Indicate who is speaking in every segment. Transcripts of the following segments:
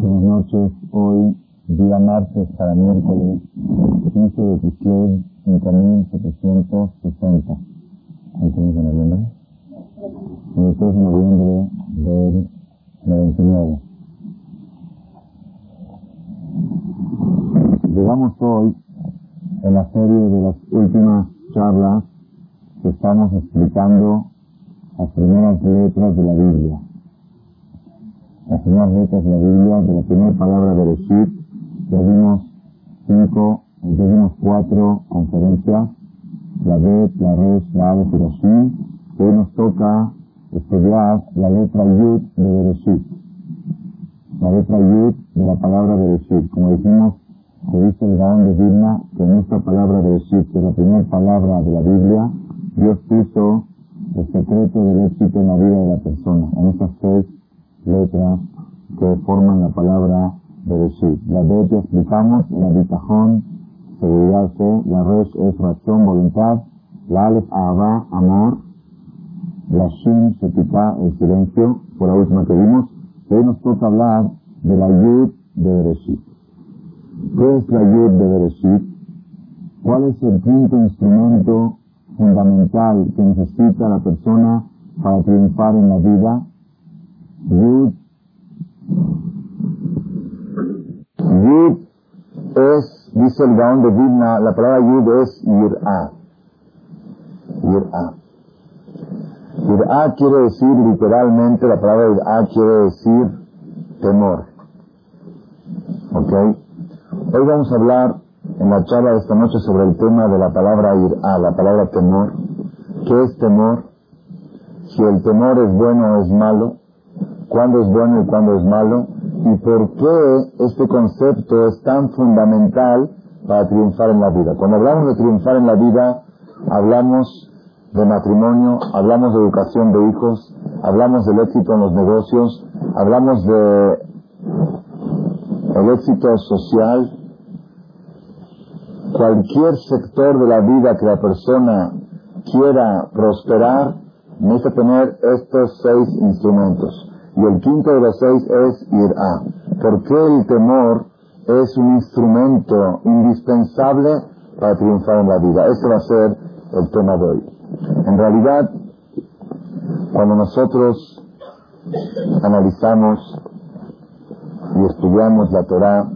Speaker 1: Buenas noches. Hoy, día martes para miércoles, 15 de Kislev, 5760. ¿Estamos de noviembre? 23 de noviembre del 99. Llegamos hoy en la serie de las últimas charlas que estamos explicando las primeras letras de la Biblia las primeras letras de la Biblia, de la primera palabra de Reshit, ya vimos cinco, ya vimos cuatro conferencias, la Bet, la Resh, la Shin, que hoy nos toca estudiar la letra Yud de Bereshit. La letra Yud de la palabra Bereshit. Como decimos, se dice el Gaón de Vilna que en esta palabra Bereshit, que es la primera palabra de la Biblia, Dios puso el secreto del éxito en la vida de la persona. En estas seis letras que forman la palabra Bereshit. La B que explicamos, la bitajón, seguridad C, la Resh es razón, voluntad, la Aleph, Ahava, amor, la Shin, Shetikah, el silencio, por la última que vimos, hoy nos toca hablar de la Yud de Bereshit. ¿Qué es la Yud de Bereshit? ¿Cuál es el quinto instrumento fundamental que necesita la persona para triunfar en la vida? Yud. Yud es, dice el Gaón de Vilna, la palabra Yud es Yir'a. Yir'a. Yir'a quiere decir literalmente, la palabra Yir'a quiere decir temor. ¿Ok? Hoy vamos a hablar en la charla de esta noche sobre el tema de la palabra Yir'a, la palabra temor. ¿Qué es temor? Si el temor es bueno o es malo cuándo es bueno y cuándo es malo, y por qué este concepto es tan fundamental para triunfar en la vida. Cuando hablamos de triunfar en la vida, hablamos de matrimonio, hablamos de educación de hijos, hablamos del éxito en los negocios, hablamos de el éxito social, cualquier sector de la vida que la persona quiera prosperar, necesita tener estos seis instrumentos. Y el quinto de los seis es irá. ¿Por qué el temor es un instrumento indispensable para triunfar en la vida? Este va a ser el tema de hoy. En realidad, cuando nosotros analizamos y estudiamos la Torah,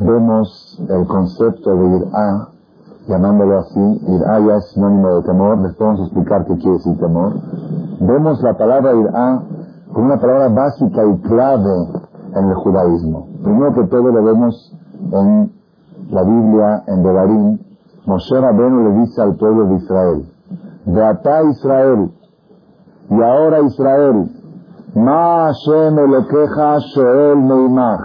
Speaker 1: vemos el concepto de irá, llamándolo así, irá ya es sinónimo de temor, les podemos explicar qué quiere decir temor vemos la palabra irá como una palabra básica y clave en el judaísmo. Primero que todo lo vemos en la Biblia, en Devarim. Moshe Rabenu le dice al pueblo de Israel, Beatá Israel, y ahora Israel, Ma Hashem Elokeja Shoel Meimach,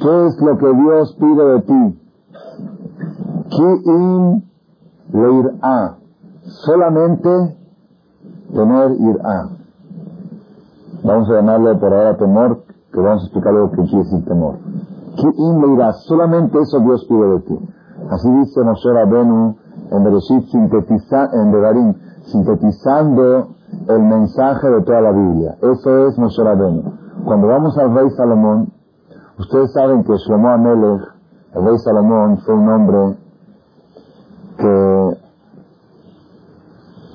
Speaker 1: ¿qué es lo que Dios pide de ti? Ki in leirá, solamente tener irá. Vamos a llamarlo por ahora temor, que vamos a explicar lo que quiere decir temor. ¿Quién le irá? Solamente eso Dios pide de ti. Así dice Moshe Rabenu en Bereshit, sintetiza, en Devarim, sintetizando el mensaje de toda la Biblia. Eso es Moshe Rabenu. Cuando vamos al rey Salomón, ustedes saben que Shlomo Amelech, el rey Salomón, fue un hombre que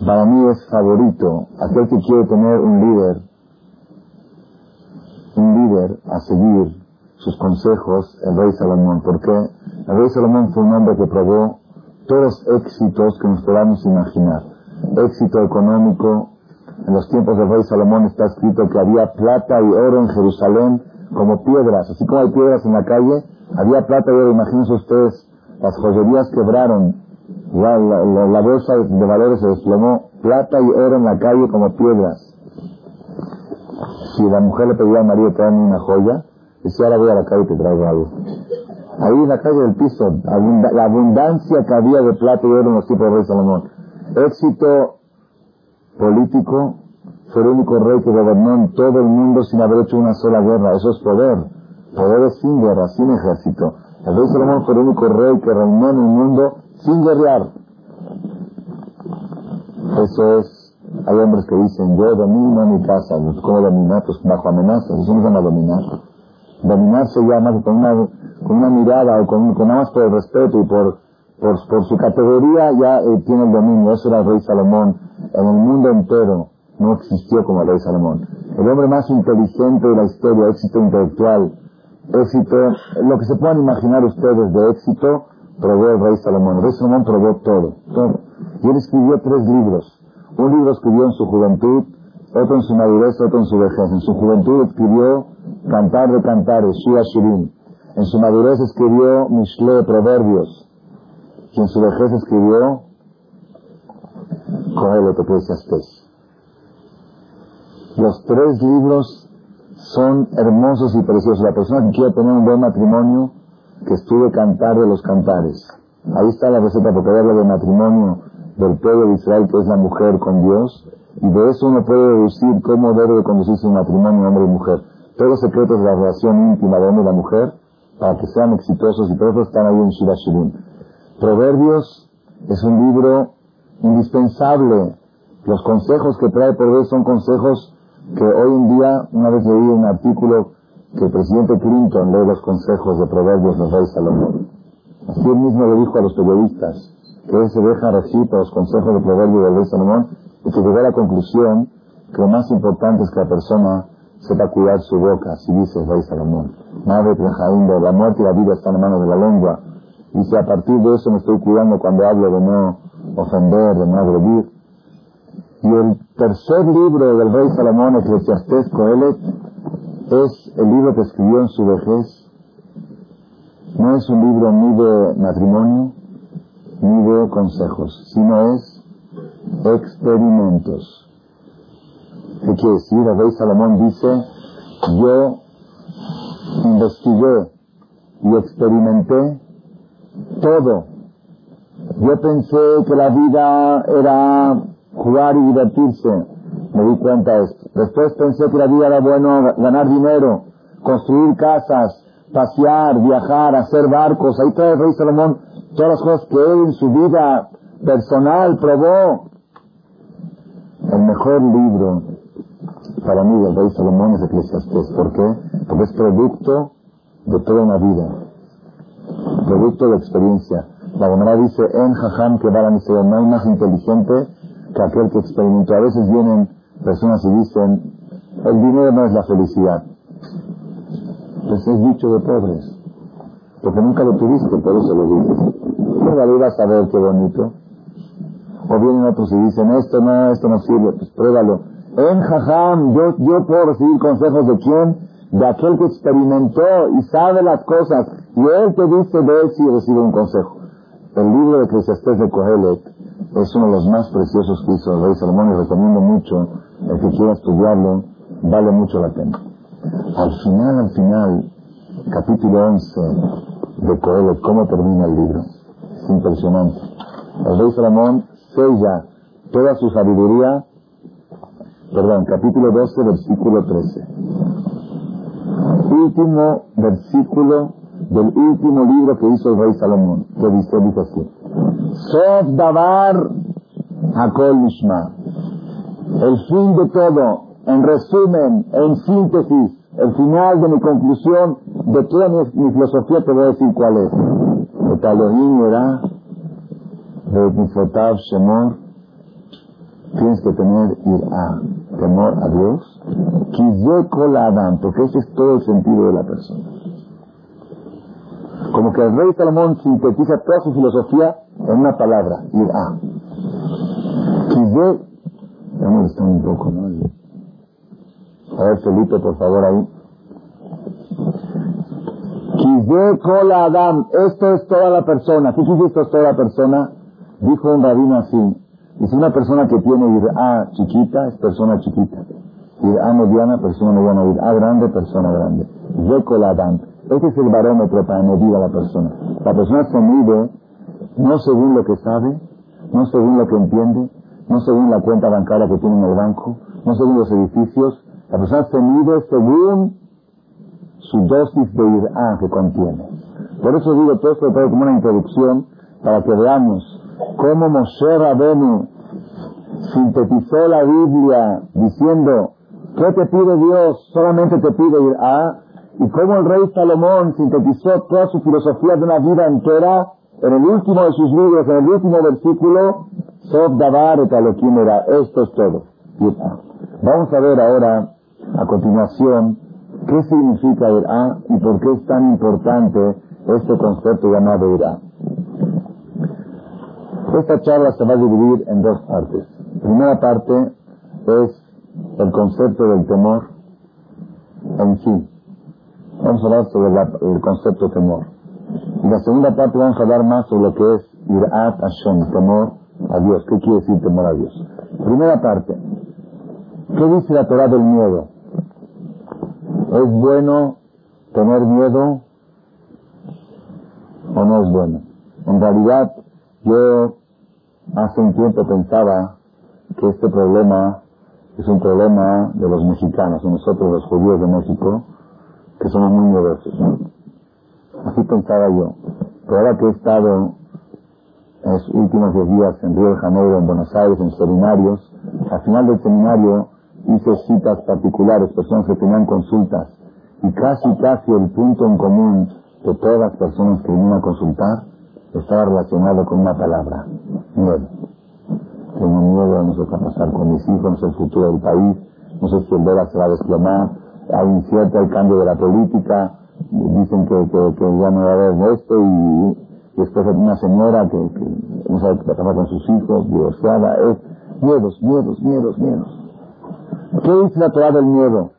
Speaker 1: para mí es favorito, aquel que quiere tener un líder, un líder a seguir sus consejos, el rey Salomón. ¿Por qué? El rey Salomón fue un hombre que probó todos los éxitos que nos podamos imaginar. Éxito económico. En los tiempos del rey Salomón está escrito que había plata y oro en Jerusalén como piedras. Así como hay piedras en la calle, había plata y oro. Imagínense ustedes, las joyerías quebraron, la, la, la, bolsa de valores se desplomó, plata y oro en la calle como piedras. Si la mujer le pedía a María traerme una joya, decía ahora voy a la calle y te traigo algo. Ahí en la calle del piso, la abundancia que había de plata y oro en los tiempos del rey Salomón. Éxito político, fue el único rey que gobernó en todo el mundo sin haber hecho una sola guerra. Eso es poder. Poder es sin guerra, sin ejército. El rey Salomón fue el único rey que reinó en el mundo sin guerrear. Eso es Hay hombres que dicen, yo domino mi casa, ¿cómo dominar? Pues bajo amenazas, eso no van a dominar. Dominar se llama con una, con una mirada o con, con nada más por respeto y por, por, por su categoría ya eh, tiene el dominio. Eso era el rey Salomón. En el mundo entero no existió como el rey Salomón. El hombre más inteligente de la historia, éxito intelectual, éxito, lo que se puedan imaginar ustedes de éxito, probó el rey Salomón. El rey Salomón probó todo, todo. Y él escribió tres libros. Un libro escribió en su juventud, otro en su madurez, otro en su vejez. En su juventud escribió Cantar de Cantares, Shua Shirin. En su madurez escribió Mishle, Proverbios. Y en su vejez escribió Coelho, que Eclesiastes. Los tres libros son hermosos y preciosos. La persona que quiere tener un buen matrimonio, que estudie cantar de los cantares. Ahí está la receta, porque habla de matrimonio del pueblo de Israel, que es la mujer con Dios, y de eso uno puede deducir cómo debe conducirse un matrimonio hombre y mujer. Todos los secretos de la relación íntima de hombre y mujer, para que sean exitosos, y todos están ahí en Shiva Shirin. Proverbios es un libro indispensable. Los consejos que trae Proverbios son consejos que hoy en día, una vez leí un artículo que el presidente Clinton lee los consejos de Proverbios del rey Salomón. Así él mismo le dijo a los periodistas que él se deja recibir los consejos de Proverbios del rey Salomón y que llegó a la conclusión que lo más importante es que la persona sepa cuidar su boca, así dice el rey Salomón. Madre de la muerte y la vida están en manos de la lengua. Dice, a partir de eso me estoy cuidando cuando hablo de no ofender, de no agredir. Y el tercer libro del rey Salomón, Eclesiastés Coelet, es el libro que escribió en su vejez. No es un libro ni de matrimonio, ni de consejos, sino es experimentos. ¿Qué quiere decir? El rey Salomón dice, yo investigué y experimenté todo. Yo pensé que la vida era jugar y divertirse. Me di cuenta de esto. Después pensé que la vida era bueno ganar dinero, construir casas, pasear, viajar, hacer barcos. Ahí trae el rey Salomón todas las cosas que él en su vida personal probó. El mejor libro para mí del rey Salomón es Eclesiastes. ¿Por qué? Porque es producto de toda una vida. Producto de experiencia. La Gemara dice, en Jajam que va no hay más inteligente que aquel que experimentó. A veces vienen personas y dicen, el dinero no es la felicidad. Pues es dicho de pobres. Porque nunca lo tuviste, por eso lo dices. Pruébalo a ver qué bonito. O vienen otros y dicen, esto no, esto no sirve, pues pruébalo. En Jajam, yo, yo puedo recibir consejos de quién? De aquel que experimentó y sabe las cosas. Y él te dice de él si recibe un consejo. El libro de Eclesiastés de Cogelet es uno de los más preciosos que hizo el rey Salomón y recomiendo mucho, el que quiera estudiarlo, vale mucho la pena. Al final, al final, capítulo 11 de Coelho, cómo termina el libro. Es impresionante. El rey Salomón sella toda su sabiduría, perdón, capítulo 12, versículo 13. Último versículo del último libro que hizo el rey Salomón, que dice, dice así. Sof Davar Hakol Mishma. El fin de todo, en resumen, en síntesis, el final de mi conclusión, de toda mi, filosofía, te voy a decir cuál es. Elohim era, de Shemor, tienes que tener irá, temor a Dios, la Adam, porque ese es todo el sentido de la persona. Como que el rey Salomón sintetiza toda su filosofía en una palabra, irá. Ya un poco, ¿no? A ver, Felipe, por favor, ahí. Cola Adam, esto es toda la persona. ¿Qué quiere esto es toda la persona? Dijo un rabino así. Dice una persona que tiene irá chiquita, es persona chiquita. Irá mediana, persona mediana. Irá grande, persona grande. Cola Adam. Este es el barómetro para medir a la persona. La persona se mide no según lo que sabe, no según lo que entiende, no según la cuenta bancaria que tiene en el banco, no según los edificios. La persona se mide según su dosis de irá que contiene. Por eso digo todo esto como una introducción para que veamos cómo Moshe Rabenu sintetizó la Biblia diciendo, ¿qué te pide Dios? Solamente te pide ir a... Y como el rey Salomón sintetizó toda su filosofía de una vida entera en el último de sus libros, en el último versículo. Esto es todo. Vamos a ver ahora, a continuación, qué significa Irá y por qué es tan importante este concepto llamado Irá. Esta charla se va a dividir en dos partes. primera parte es el concepto del temor en sí. Vamos a hablar sobre el concepto temor. Y la segunda parte vamos a hablar más sobre lo que es Irat Hashem, temor a Dios. ¿Qué quiere decir temor a Dios? Primera parte. ¿Qué dice la Torah del miedo? ¿Es bueno tener miedo o no es bueno? En realidad, yo hace un tiempo pensaba que este problema es un problema de los mexicanos, nosotros los judíos de México, que somos muy miedosos. Así pensaba yo. Pero ahora que he estado en los últimos dos días en Río de Janeiro, en Buenos Aires, en seminarios, al final del seminario hice citas particulares, personas que tenían consultas, y casi, casi el punto en común de todas las personas que vinieron a consultar estaba relacionado con una palabra, miedo. Tengo miedo, no sé qué va a pasar con mis hijos, no sé el futuro del país, no sé si el dólar se va a desplomar, hay incierto el cambio de la política, dicen que, ya no va a haber esto y, después una señora que, no sabe qué pasa con sus hijos, divorciada, es miedos, miedos, miedos, miedos. ¿Qué dice la Torah del miedo?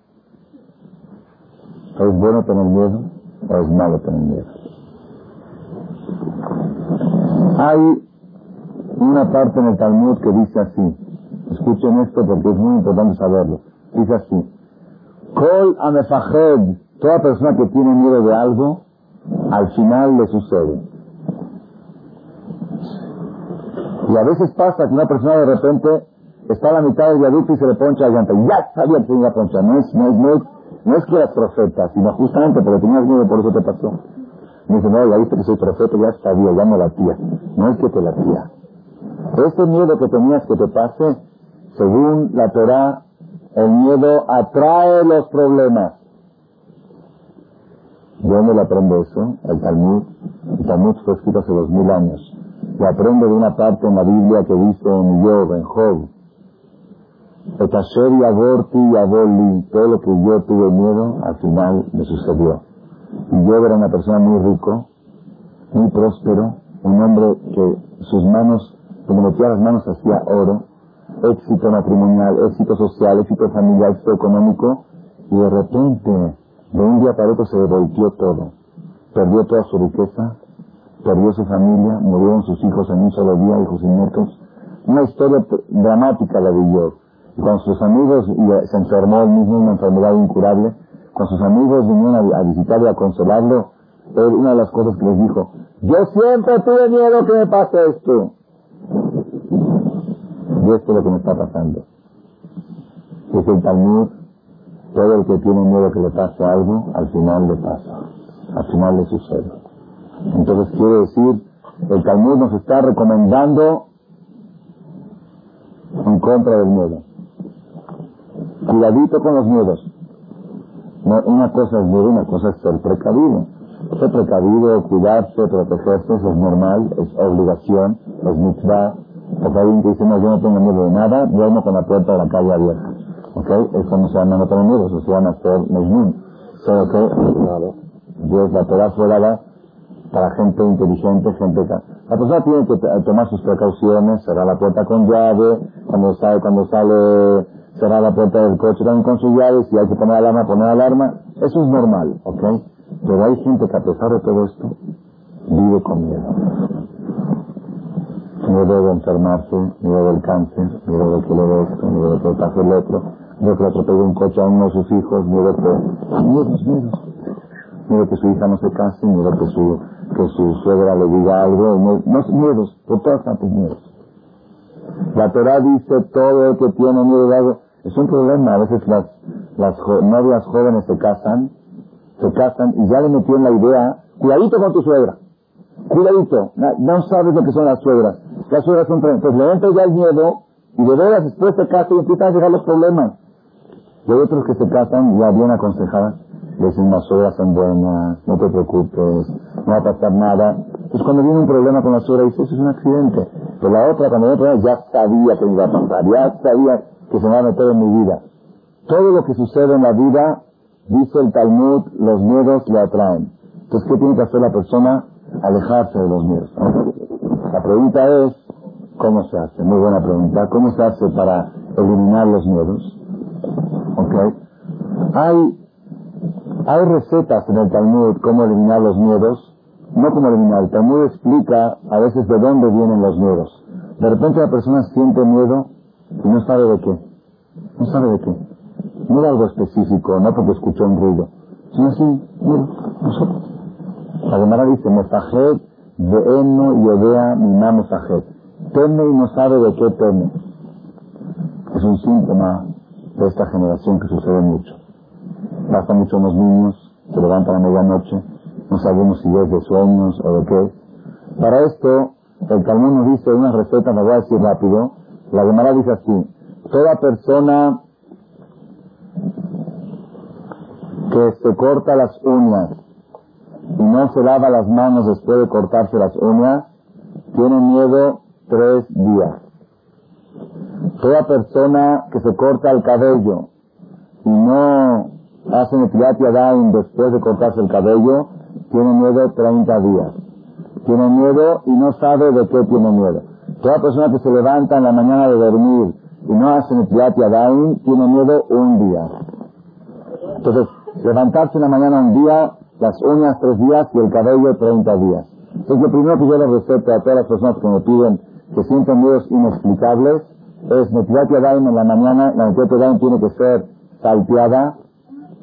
Speaker 1: ¿Es bueno tener miedo o es malo tener miedo? Hay una parte en el Talmud que dice así. Escuchen esto porque es muy importante saberlo. Dice así. Kol Toda persona que tiene miedo de algo, al final le sucede. Y a veces pasa que una persona de repente está a la mitad del viaducto y se le poncha la. Ya sabía que tenía poncha. No es, no es, no es, no es que eras profeta, sino justamente porque tenías miedo, por eso te pasó. Me dice, no, ya viste que soy profeta, ya sabía, ya me latía. No es que te latía. Ese miedo que tenías que te pase, según la Torah, el miedo atrae los problemas. ¿De dónde le aprende eso? El Talmud. El Talmud fue escrito hace dos mil años. Le aprende de una parte en la Biblia que dice en Job, en Job. Y aborti y aboli, todo lo que yo tuve miedo, al final me sucedió. Y yo era una persona muy rico, muy próspero, un hombre que sus manos, como metía las manos hacía oro, éxito matrimonial, éxito social, éxito familiar, éxito económico, y de repente de un día para otro se devolvió todo. Perdió toda su riqueza, perdió su familia, murieron sus hijos en un solo día, hijos y nietos. Una historia dramática la vivió. Y cuando sus amigos, y se enfermó él mismo, una enfermedad incurable, cuando sus amigos vinieron a, visitarlo y a consolarlo, él, una de las cosas que les dijo, yo siempre tuve miedo que me pase esto. Y esto es lo que me está pasando. Es el Talmud todo el que tiene miedo que le pase algo, al final le pasa. Al final le sucede. Entonces quiere decir, el Talmud nos está recomendando en contra del miedo. Cuidadito con los miedos. una cosa es miedo, una cosa es ser precavido. Ser precavido, cuidarse, protegerse, eso es normal, es obligación, es mitzvah. Porque alguien que dice, no, yo no tengo miedo de nada, duermo con la puerta de la calle abierta. ¿Ok? Eso no se llama no tener miedo, eso se llama ser mejnun. Solo que, Dios la Torah fue dada para gente inteligente, gente... La persona tiene que tomar sus precauciones, cerrar la puerta con llave, cuando sale, cuando sale, cerrar la puerta del coche también con su llave, si hay que poner alarma, poner alarma. Eso es normal, ¿ok? Pero hay gente que a pesar de todo esto, vive con miedo. Miedo de enfermarse, miedo del cáncer, miedo de que le dé esto, miedo de que le pase el otro, miedo que le atropelle un coche a uno de sus hijos, miedo que... Miedos, miedos. Miedo que su hija no se case, miedo que su, que su suegra le diga algo, no, miedos, por todas partes miedos. La Torah dice todo el que tiene miedo de algo. Es un problema, a veces las, las novias jóvenes se casan, se casan y ya le metieron la idea, cuidadito con tu suegra, cuidadito, no sabes lo que son las suegras. Las suegras son, pues le entra ya el miedo Y de veras después se casan y empiezan a llegar los problemas. Y hay otros que se casan ya bien aconsejadas. Dicen, las son buenas, no te preocupes, no va a pasar nada. Pues cuando viene un problema con la suegra, dice, eso es un accidente. Pero la otra, cuando viene ya sabía que iba a pasar, ya sabía que se me va a meter en mi vida. Todo lo que sucede en la vida, dice el Talmud, los miedos le atraen. Entonces, ¿qué tiene que hacer la persona? Alejarse de los miedos. La pregunta es, ¿cómo se hace? Muy buena pregunta. ¿Cómo se hace para eliminar los miedos? ¿Ok? Hay, hay recetas en el Talmud cómo eliminar los miedos. No cómo eliminar. El Talmud explica a veces de dónde vienen los miedos. De repente la persona siente miedo y no sabe de qué. No sabe de qué. No de algo específico, no porque escuchó un ruido. Sino así, miedo, nosotros. La Gemara dice, Mefajed de eno y odea mi Mefajed. Teme y no sabe de qué teme. Es un síntoma de esta generación que sucede mucho. Pasa mucho en los niños, se levantan a medianoche, no sabemos si es de sueños o de qué. Para esto, el Talmud nos dice una receta, me voy a decir rápido. La Gemara dice así, toda persona que se corta las uñas y no se lava las manos después de cortarse las uñas, tiene miedo tres días. Toda persona que se corta el cabello y no hace netilat dain después de cortarse el cabello, tiene miedo 30 días. Tiene miedo y no sabe de qué tiene miedo. Toda persona que se levanta en la mañana de dormir y no hace netilat dain, tiene miedo un día. Entonces, levantarse en la mañana un día, las uñas tres días y el cabello 30 días. Entonces, lo primero que yo les receto a todas las personas que me piden que sienten miedos inexplicables es Netilat Yadayim en la mañana, la Netilat Yadayim tiene que ser salteada,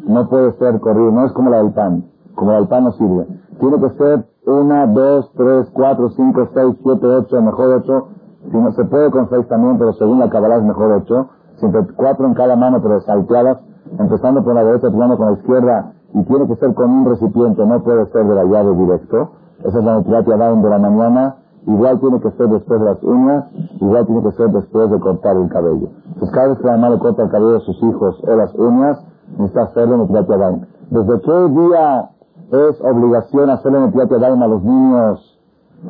Speaker 1: no puede ser corrida, no es como la del pan, como la del pan no sirve. Tiene que ser una, dos, tres, cuatro, cinco, seis, siete, ocho, mejor ocho. Si no se puede con seis también, pero según la Kabbalah es mejor ocho. Siempre cuatro en cada mano, pero salteadas, empezando por la derecha, terminando con la izquierda, y tiene que ser con un recipiente, no puede ser de la llave directo. Esa es la Netilat Yadayim de la mañana igual tiene que ser después de las uñas, igual tiene que ser después de cortar el cabello. Entonces cada vez que la mamá le corta el cabello a sus hijos o las uñas, necesita hacerlo en el ¿Desde qué día es obligación hacerlo en el a los niños,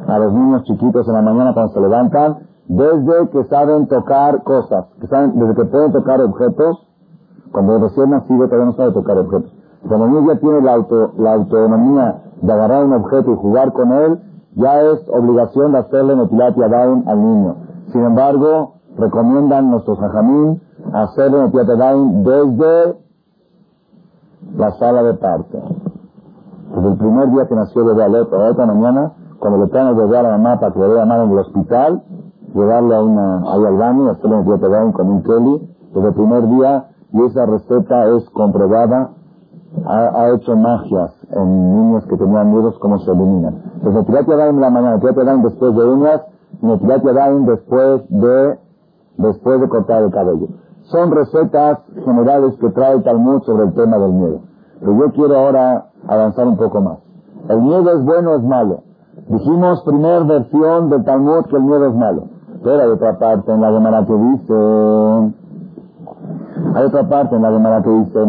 Speaker 1: a los niños chiquitos en la mañana cuando se levantan? Desde que saben tocar cosas, que saben, desde que pueden tocar objetos, cuando recién nacido todavía no sabe tocar objetos. Cuando el niño ya tiene la, auto, la autonomía de agarrar un objeto y jugar con él, ya es obligación de hacerle Netilat Yadayim al niño. Sin embargo, recomiendan nuestros hajamín hacerle Netilat Yadayim desde la sala de parto. Desde el primer día que nació bebé Alepo, a esta mañana, cuando le traen el bebé a la mamá para que le mal en el hospital, llevarle a una, ahí al baño y hacerle Netilat Yadayim con un Kelly, desde el primer día, y esa receta es comprobada ha, hecho magias en niños que tenían miedos, cómo se eliminan. Netilat Yadayim en la mañana, Netilat Yadayim después de uñas, Netilat Yadayim después de, después de cortar el cabello. Son recetas generales que trae el Talmud sobre el tema del miedo. Pero yo quiero ahora avanzar un poco más. ¿El miedo es bueno o es malo? Dijimos, primera versión del Talmud, que el miedo es malo. Pero hay otra parte en la Gemara que dice, hay otra parte en la Gemara que dice,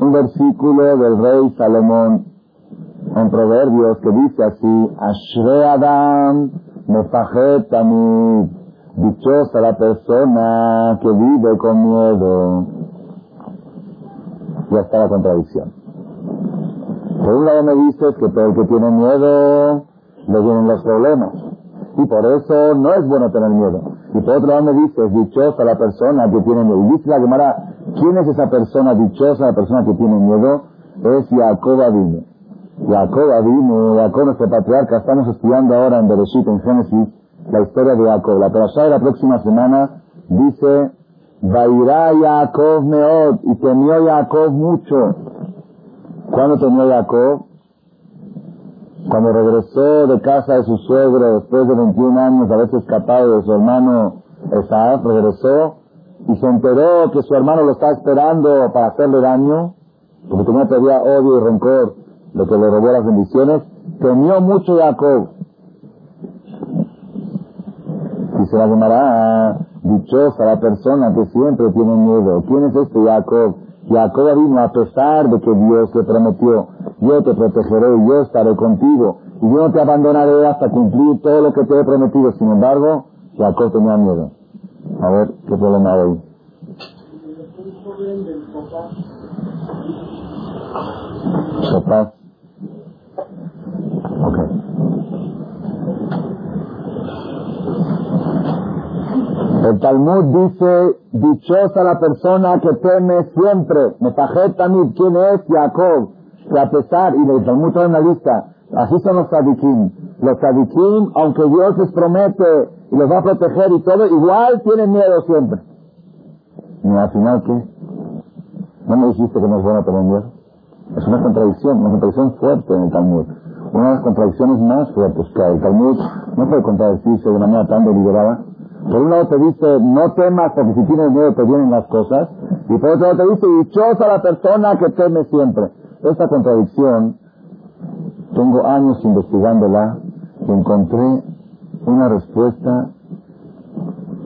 Speaker 1: un versículo del rey Salomón en Proverbios que dice así, Ashre Adam Mefajet dichosa la persona que vive con miedo. Ya está la contradicción. Por un lado me dices que todo el que tiene miedo le vienen los problemas. Y por eso no es bueno tener miedo. Y por otro lado me dices, dichosa la persona que tiene miedo. Y dice la Gemara, ¿quién es esa persona dichosa, la persona que tiene miedo? Es Jacob Adino. Jacob Adino, Jacob nuestro patriarca, estamos estudiando ahora en Bereshit, en Génesis, la historia de Jacob. La persona de la próxima semana dice, Vairá Jacob Meod, y temió Jacob mucho. ¿Cuándo temió Jacob? Cuando regresó de casa de su suegro después de 21 años de haberse escapado de su hermano Esaaf, regresó y se enteró que su hermano lo estaba esperando para hacerle daño, porque tenía todavía odio y rencor de que le robó las bendiciones, temió mucho Jacob. Dice la Gemara, dichosa la persona que siempre tiene miedo. ¿Quién es este Jacob? Jacob vino a pesar de que Dios le prometió, yo te protegeré, yo estaré contigo, y yo no te abandonaré hasta cumplir todo lo que te he prometido. Sin embargo, Jacob tenía miedo. A ver, ¿qué problema hay? Papá. El Talmud dice, dichosa la persona que teme siempre. Mefajet también, ¿quién es? Jacob. Que a pesar, y el Talmud trae una lista, así son los tzadikim. Los tzadikim, aunque Dios les promete y los va a proteger y todo, igual tienen miedo siempre. ¿Y al final qué? ¿No me dijiste que no es bueno tener miedo? Es una contradicción, una contradicción fuerte en el Talmud. Una de las contradicciones más fuertes que hay. El Talmud no puede contradecirse de manera tan deliberada. Por un lado te dice, no temas porque si tienes miedo te vienen las cosas. Y por otro lado te dice, dichosa la persona que teme siempre. Esta contradicción, tengo años investigándola y encontré una respuesta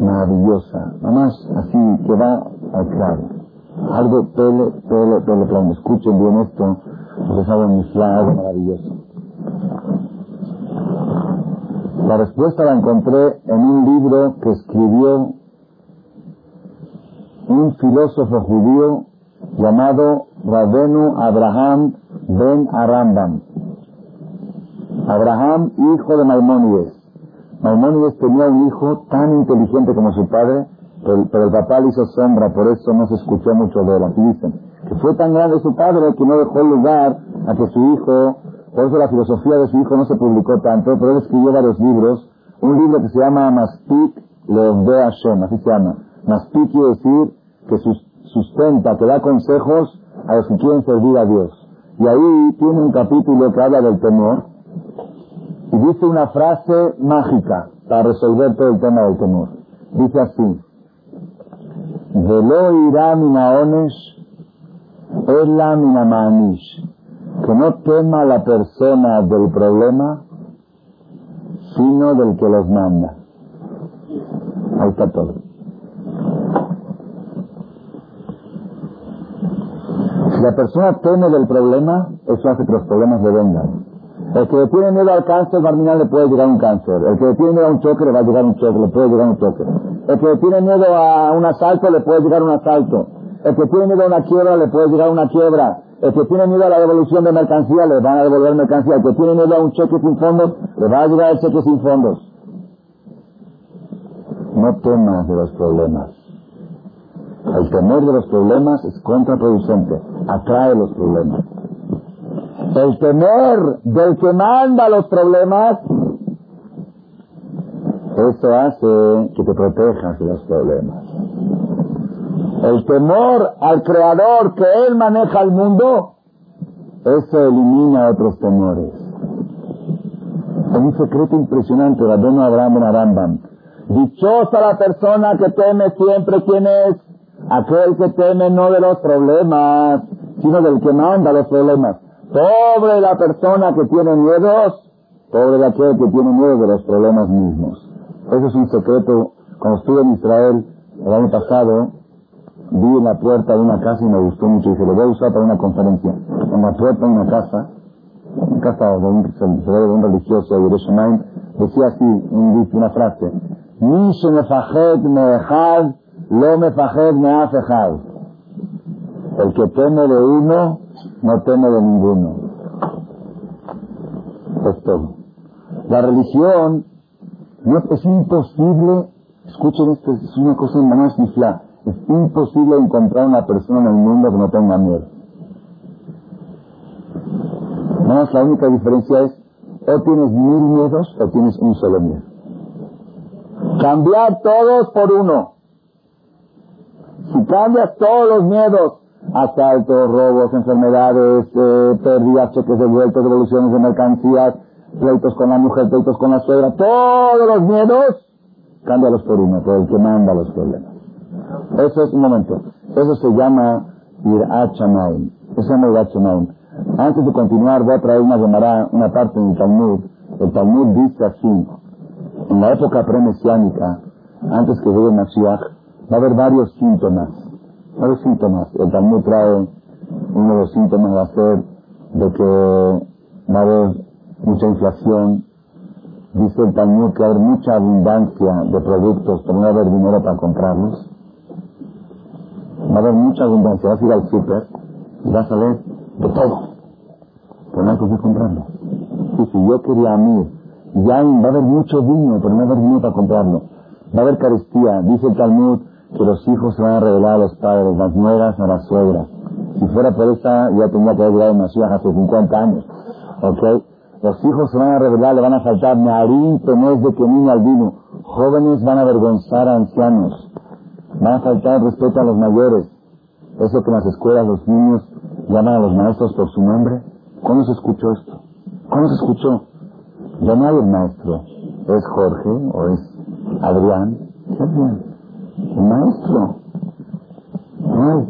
Speaker 1: maravillosa. Nada más así que va al claro. Algo pele, pele, pele, plan. Escuchen bien esto, porque mi algo maravilloso. La respuesta la encontré en un libro que escribió un filósofo judío llamado Rabenu Abraham Ben Arambam. Abraham, hijo de Maimónides. Maimónides tenía un hijo tan inteligente como su padre, pero, el papá le hizo sombra, por eso no se escuchó mucho de él. Aquí dicen que fue tan grande su padre que no dejó lugar a que su hijo, por eso la filosofía de su hijo no se publicó tanto, pero él escribió varios libros. Un libro que se llama Maspik de Hashem, así se llama. Maspik quiere decir que sustenta, que da consejos a los que quieren servir a Dios. Y ahí tiene un capítulo que habla del temor y dice una frase mágica para resolver todo el tema del temor. Dice así, Velo irá minaones, es la. Que no tema la persona del problema, sino del que los manda. Ahí está todo. Si la persona teme del problema, eso hace que los problemas le vengan. El que le tiene miedo al cáncer marginal le puede llegar un cáncer. El que le tiene miedo a un choque le va a llegar un choque, le puede llegar un choque. El que tiene miedo a un asalto le puede llegar un asalto. El que tiene miedo a una quiebra le puede llegar una quiebra. El que tiene miedo a la devolución de mercancía le van a devolver mercancía. El que tiene miedo a un cheque sin fondos le va a llegar el cheque sin fondos. No temas de los problemas. El temor de los problemas es contraproducente. Atrae los problemas. El temer del que manda los problemas eso hace que te protejas de los problemas. El temor al creador que él maneja el mundo, eso elimina otros temores. Es un secreto impresionante, Rabino Abraham Arambam. Dichosa la persona que teme siempre quién es. Aquel que teme no de los problemas, sino del que manda los problemas. Pobre la persona que tiene miedos, pobre aquel que tiene miedo de los problemas mismos. Eso es un secreto. Cuando estuve en Israel el año pasado, vi en la puerta de una casa y me gustó mucho. Y dije, lo voy a usar para una conferencia. En la puerta de una casa, una casa de un, de un religioso de Yerushalayim, decía así, un, una frase, Mi me lo me me El que teme de uno, no teme de ninguno. Es todo. La religión no, es imposible, escuchen esto, es una cosa más nifla. Es imposible encontrar una persona en el mundo que no tenga miedo. Nada más la única diferencia es, o tienes mil miedos o tienes un solo miedo. Cambiar todos por uno. Si cambias todos los miedos, asaltos, robos, enfermedades, eh, pérdidas, cheques devueltos, devoluciones de mercancías, pleitos con la mujer, pleitos con la suegra, todos los miedos, cámbialos por uno, por el que manda los problemas. Eso es un momento. Eso se llama Irat Eso se llama Irat Antes de continuar, voy a traer una llamará, una parte del Talmud. El Talmud dice así, en la época premesiánica, antes que llegue Mashiach, va a haber varios síntomas. Varios síntomas. El Talmud trae, uno de los síntomas va a ser de que va a haber mucha inflación. Dice el Talmud que va a haber mucha abundancia de productos, pero no va a haber dinero para comprarlos. Va a haber mucha abundancia. Vas a ir al súper y vas a ver de todo. Pero no hay que comprarlo. Y si yo quería a mí, ya va a haber mucho vino, pero no va a haber dinero para comprarlo. Va a haber carestía. Dice el Talmud que los hijos se van a revelar a los padres, las nueras a las suegras. Si fuera por esa, ya tendría que haber llegado Mashiach hace 50 años. ¿Ok? Los hijos se van a revelar, le van a faltar narín, tenés de que niño al vino. Jóvenes van a avergonzar a ancianos. Van a faltar respeto a los mayores. Eso que en las escuelas los niños llaman a los maestros por su nombre. ¿Cuándo se escuchó esto? ¿Cuándo se escuchó? Ya no hay el maestro. ¿Es Jorge o es Adrián? ¿Qué Adrián? El maestro. No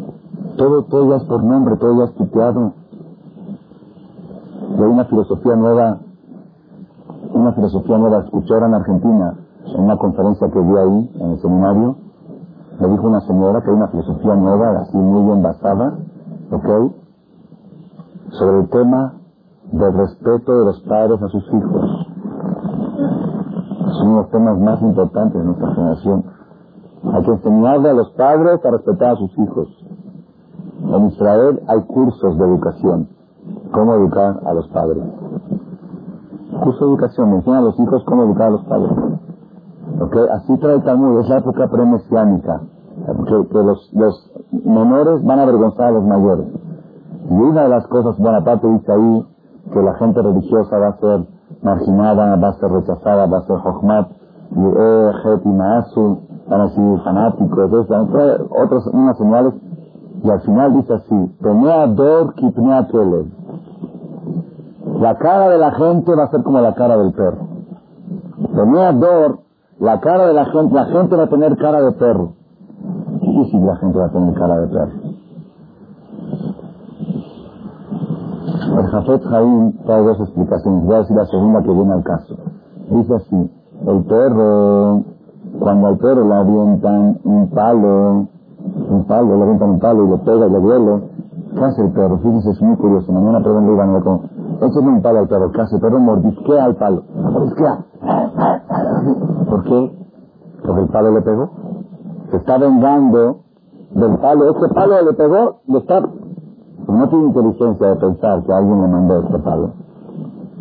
Speaker 1: Todo, todo ya es por nombre, todo ya es tuteado. Y hay una filosofía nueva, una filosofía nueva, escuché en Argentina, en una conferencia que vi ahí, en el seminario, me dijo una señora que hay una filosofía nueva, así muy bien basada, ¿ok? Sobre el tema del respeto de los padres a sus hijos. Son uno de los temas más importantes de nuestra generación. Hay que enseñarle a los padres a respetar a sus hijos. En Israel hay cursos de educación. ¿Cómo educar a los padres? Curso de educación, enseñan a los hijos cómo educar a los padres. ¿Okay? Así trae el Talmud, es la época premesiánica, que, que los, los menores van a avergonzar a los mayores. Y una de las cosas, Bonaparte dice ahí, que la gente religiosa va a ser marginada, va a ser rechazada, va a ser Jochmat, y eh, Maasu, van a ser fanáticos, otras unas señales, y al final dice así, Penea Dor Kelev. La cara de la gente va a ser como la cara del perro. Penea Dor, la cara de la gente, la gente va a tener cara de perro. ¿Qué si la gente va a tener cara de perro? El Jafet Jaim trae dos explicaciones. Voy a decir la segunda que viene al caso. Dice así, el perro, cuando al perro le avientan un palo, un palo, le avientan un palo y le pega y le duele, ¿qué hace el perro? Fíjense, es muy curioso. Mañana preguntan, con, es un palo al perro, ¿qué hace? El perro mordisquea al palo. Mordisquea. ¿Por qué? Porque el palo le pegó. Se está vengando del palo. Este palo le pegó, le está no tiene inteligencia de pensar que alguien le mandó este palo.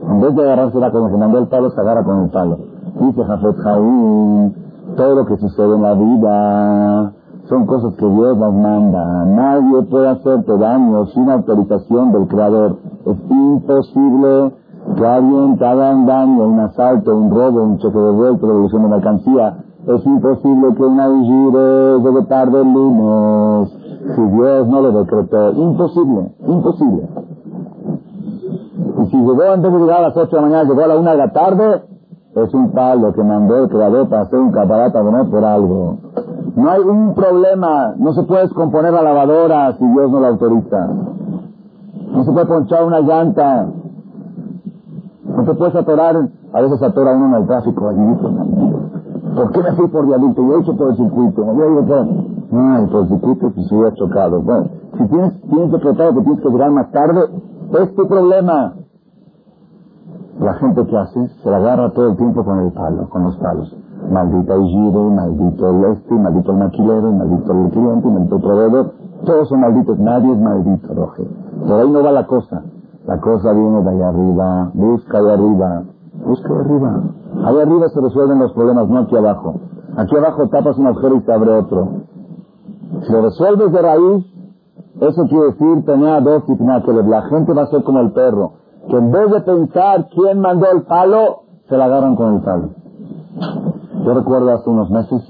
Speaker 1: En vez de agarrársela con el que mandó el palo, se agarra con el palo. Dice Jafet Jaín, todo lo que sucede en la vida son cosas que Dios nos manda. Nadie puede hacerte daño sin autorización del Creador. Es imposible que alguien te haga un daño, un asalto, un robo, un choque de vuelta, devolución de mercancía. Es imposible que una vigile llegue tarde el lunes si Dios no lo decretó. Imposible, imposible. Y si llegó antes de llegar a las 8 de la mañana, llegó a la 1 de la tarde, es un palo que mandó el creador para hacer un caparata no por algo. No hay un problema, no se puede descomponer la lavadora si Dios no la autoriza. No se puede ponchar una llanta. No se puede atorar, a veces atora uno en el tráfico. ¿Por qué me fui por viaducto? Yo he hecho por el circuito. Yo digo, Ay, por circuito si se hubiera chocado. Bueno, si tienes, tienes decretado que tienes que llegar más tarde, es tu problema. La gente que hace, se la agarra todo el tiempo con el palo, con los palos. Maldita el giro, maldito el este, maldito el maquilero, maldito el cliente, maldito el proveedor. Todos son malditos, nadie es maldito, Roger. Por ahí no va la cosa. La cosa viene de allá arriba, busca de arriba, busca de arriba. Allá arriba se resuelven los problemas, no aquí abajo. Aquí abajo tapas un agujero y te abre otro. Si lo resuelves de raíz, eso quiere decir tener dos y que la gente va a ser como el perro, que en vez de pensar quién mandó el palo, se la agarran con el palo. Yo recuerdo hace unos meses,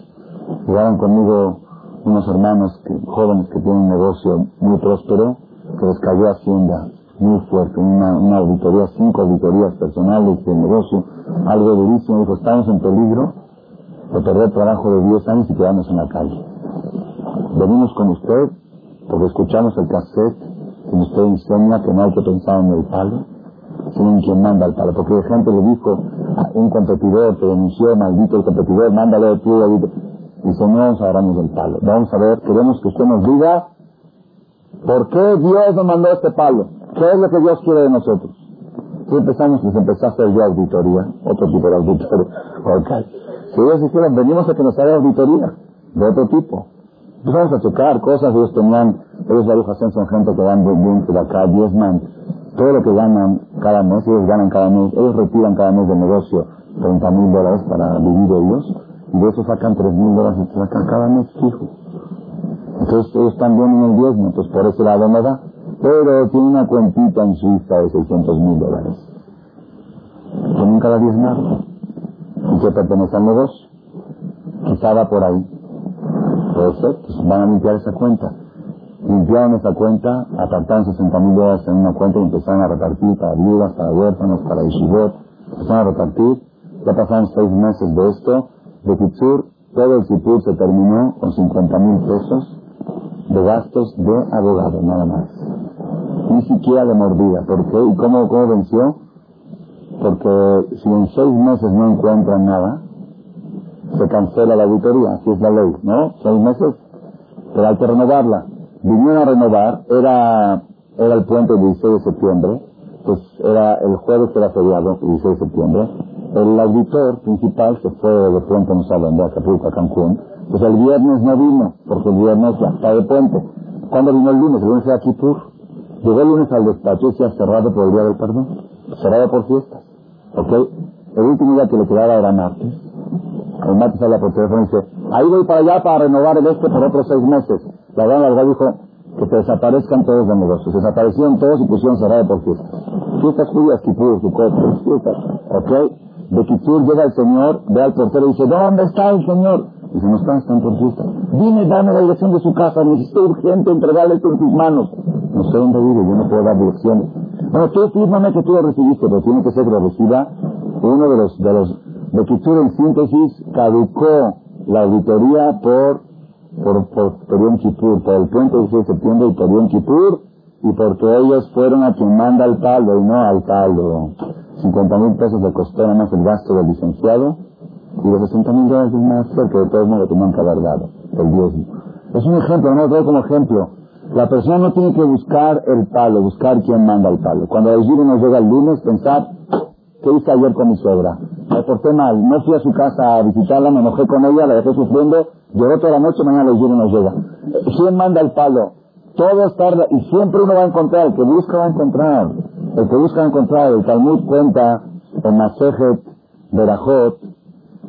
Speaker 1: jugaron conmigo unos hermanos jóvenes que tienen un negocio muy próspero, que les cayó Hacienda muy fuerte, una, una auditoría, cinco auditorías personales de negocio, algo durísimo, dijo, estamos en peligro de perder trabajo de 10 años y quedarnos en la calle. Venimos con usted porque escuchamos el cassette que usted enseña que no hay que pensar en el palo, sino en quien manda el palo. Porque el gente le dijo a un competidor, te denunció, maldito el competidor, mándale tú. Dice, no nos agarramos del palo. Vamos a ver, queremos que usted nos diga por qué Dios nos mandó este palo. ¿Qué es lo que Dios quiere de nosotros? Si empezamos, pues empezó a hacer yo auditoría, otro tipo de auditoría. Okay. Si ellos dijeron, venimos a que nos haga auditoría, de otro tipo. Empezamos a checar cosas, ellos tenían, ellos la Hacen son gente que dan bien de acá, diezman, todo lo que ganan cada mes, ellos ganan cada mes, ellos retiran cada mes del negocio 30 mil dólares para vivir ellos, y de eso sacan 3 mil dólares y sacan cada mes fijo. Entonces ellos están bien en el diezmo, entonces por ese lado no da. Pero tiene una cuentita en Suiza de 600 mil dólares. Que nunca la diezmaron. Y que pertenece al negocio. Quizá va por ahí. Puede ser, pues van a limpiar esa cuenta. Limpiaron esa cuenta, apartaron 60 mil dólares en una cuenta y empezaron a repartir para viudas, para huérfanos, para yeshivot. Empezaron a repartir. Ya pasaron seis meses de esto. De Kitsur, todo el Kitsur se terminó con 50 mil pesos de gastos de abogado, nada más. Ni siquiera de mordida. ¿Por qué? ¿Y cómo, cómo venció? Porque si en seis meses no encuentran nada, se cancela la auditoría, así es la ley, ¿no? Seis meses, pero hay que renovarla. Vinieron a renovar, era, era el puente del 16 de septiembre, pues era el jueves que era feriado, el 16 de septiembre. El auditor principal se fue de puente, no saben, de Acapulco a Cancún, pues el viernes no vino, porque el viernes ya está de puente. ¿Cuándo vino el lunes? El lunes era Kipur. Llegó el lunes al despacho y se ha cerrado por el día del perdón. Cerrado por fiestas. ¿Ok? El último día que le quedaba era martes. El martes habla por teléfono dice, ahí voy para allá para renovar el este por otros seis meses. La verdad, la verdad dijo que te desaparezcan todos los negocios. Desaparecieron todos y pusieron cerrado por fiestas. Fiestas judías, Kipur, Sukkot, fiestas. ¿Ok? De Kipur llega el Señor, ve al portero y dice, ¿dónde está el Señor? Dice, no está, está en fiesta. Dime, dame la dirección de su casa, necesito urgente entregarle esto en tus manos. No sé dónde vive, yo no puedo dar direcciones. Bueno, tú fírmame que tú lo recibiste, pero tiene que ser que uno de los, de los, de Kitur en síntesis, caducó la auditoría por, por, por Kipur, por el puente de septiembre y Perión Kipur, y porque ellos fueron a quien manda el palo y no al palo. 50 mil pesos le costó nada más el gasto del licenciado, y los 60 mil dólares es más cerca de todo el mundo que tenían que haber dado, el diezmo. Es un ejemplo, no lo doy como ejemplo. La persona no tiene que buscar el palo, buscar quién manda el palo. Cuando el giro nos llega el lunes, pensar, ¿qué hice ayer con mi suegra? Me porté mal, no fui a su casa a visitarla, me enojé con ella, la dejé sufriendo, lloró toda la noche, mañana el giro nos llega. ¿Quién manda el palo? Todo es tarde y siempre uno va a encontrar, el que busca va a encontrar. El que busca va a encontrar. El Talmud cuenta en Masejet Berajot,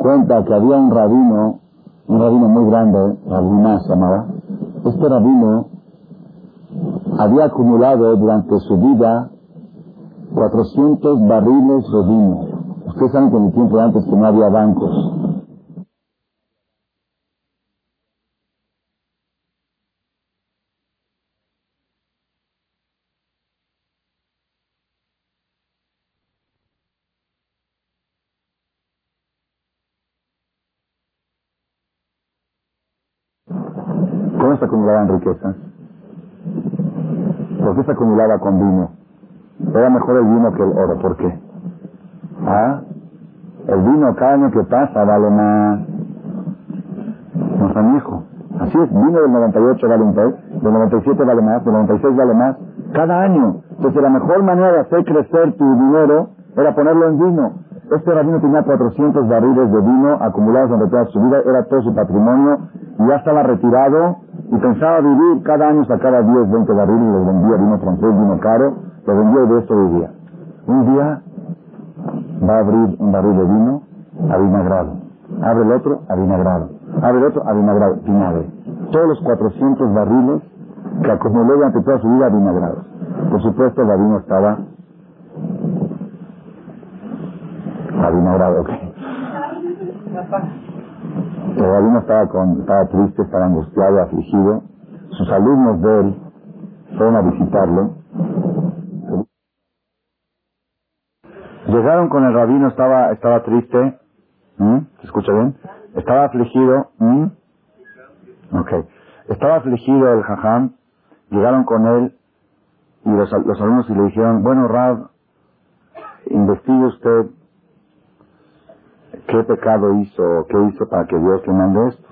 Speaker 1: cuenta que había un rabino, un rabino muy grande, Rabino se llamaba. Este rabino había acumulado durante su vida 400 barriles de vino. Ustedes saben que en el tiempo antes que no había bancos. se acumulaban riquezas? ¿Por qué se acumulaba con vino? Era mejor el vino que el oro. ¿Por qué? ¿Ah? El vino cada año que pasa vale más. No hijo. Así es, vino del 98 vale un pez, del 97 vale más, del 96 vale más. Cada año. Entonces la mejor manera de hacer crecer tu dinero era ponerlo en vino. Este rabino tenía 400 barriles de vino acumulados durante toda su vida, era todo su patrimonio y ya estaba retirado y pensaba vivir, cada año sacaba 10, 20 barriles y los vendía, vino francés, vino caro, lo vendía y de esto vivía. Un día va a abrir un barril de vino avinagrado. Abre el otro, avinagrado. Abre el otro, avinagrado. Vinagre. Todos los 400 barriles que acumuló durante toda su vida avinagrados. Por supuesto, el vino estaba avinagrado. Okay. El alumno estaba, con, estaba triste, estaba angustiado, afligido. Sus alumnos de él fueron a visitarlo. Llegaron con el rabino, estaba, estaba triste. ¿Mm? ¿Se escucha bien? Estaba afligido. ¿Mm? Okay. Estaba afligido el jajam. Llegaron con él y los, los alumnos y le dijeron, bueno, Rab, investigue usted qué pecado hizo, o qué hizo para que Dios le mande esto.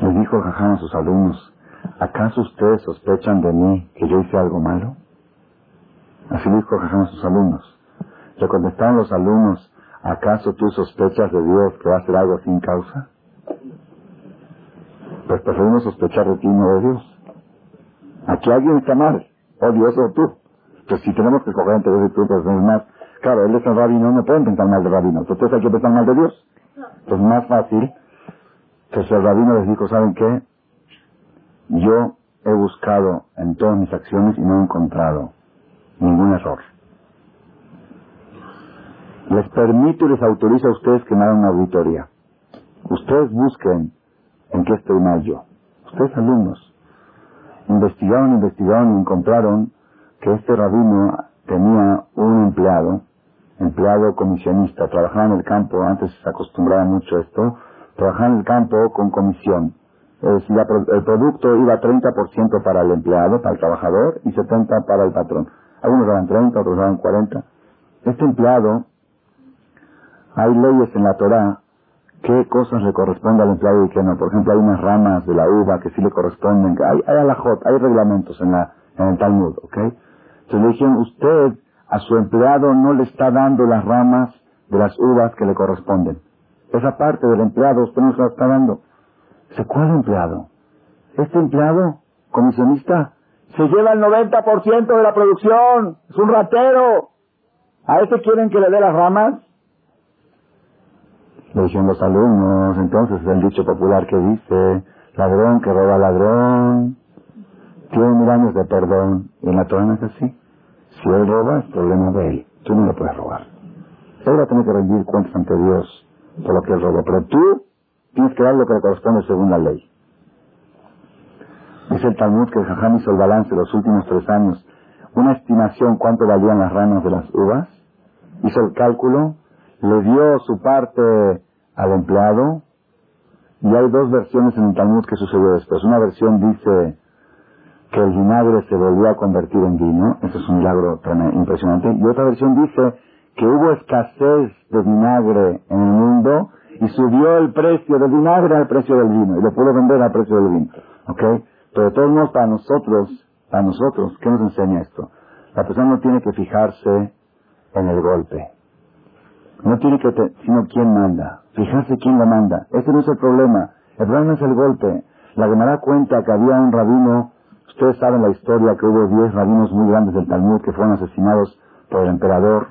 Speaker 1: le dijo el a sus alumnos, ¿acaso ustedes sospechan de mí que yo hice algo malo? Así dijo Jajam a sus alumnos. Le contestaron los alumnos, ¿acaso tú sospechas de Dios que va a hacer algo sin causa? Pues preferimos sospechar de ti, no de Dios. Aquí alguien está mal, o Dios o tú. Pues si tenemos que escoger entre Dios y tú, pues es más. Claro, él es el rabino, no pueden pensar mal de rabino. Entonces hay que pensar mal de Dios. Entonces más fácil entonces el rabino les dijo, ¿saben qué? Yo he buscado en todas mis acciones y no he encontrado ningún error. Les permito y les autorizo a ustedes que me hagan una auditoría. Ustedes busquen en qué estoy mal yo. Ustedes alumnos. Investigaron, investigaron y encontraron que este rabino tenía un empleado, empleado comisionista, trabajaba en el campo, antes se acostumbraba mucho a esto, trabajar en el campo con comisión. si el producto iba 30% para el empleado, para el trabajador, y 70% para el patrón. Algunos daban 30, otros daban 40. Este empleado, hay leyes en la Torah qué cosas le corresponde al empleado y qué no. Por ejemplo, hay unas ramas de la uva que sí le corresponden. Hay, hay alajot, hay reglamentos en, la, en el Talmud, ¿ok? Entonces le dijeron, usted a su empleado no le está dando las ramas de las uvas que le corresponden. Esa parte del empleado usted no se la está dando. Dice, ¿cuál empleado? Este empleado, comisionista, se lleva el 90% de la producción. Es un ratero. ¿A ese quieren que le dé las ramas? Le dijeron los alumnos, entonces el dicho popular que dice, ladrón que roba ladrón, tiene mil años de perdón. Y en la Torah es así. Si él roba, es problema de él. Tú no lo puedes robar. Él va a tener que rendir cuentas ante Dios por lo que es robo. Pero tú tienes que dar lo que le corresponde según la ley. Dice el Talmud que el Jajam hizo el balance los últimos tres años. Una estimación cuánto valían las ramas de las uvas. Hizo el cálculo. Le dio su parte al empleado. Y hay dos versiones en el Talmud que sucedió después. Una versión dice que el vinagre se volvió a convertir en vino. Eso es un milagro impresionante. Y otra versión dice que hubo escasez de vinagre en el mundo y subió el precio del vinagre al precio del vino y lo pudo vender al precio del vino. ¿Ok? Pero de todos modos, para nosotros, para nosotros, ¿qué nos enseña esto? La persona no tiene que fijarse en el golpe. No tiene que, sino quién manda. Fijarse quién lo manda. Ese no es el problema. El problema es el golpe. La da cuenta que había un rabino, ustedes saben la historia que hubo diez rabinos muy grandes del Talmud que fueron asesinados por el emperador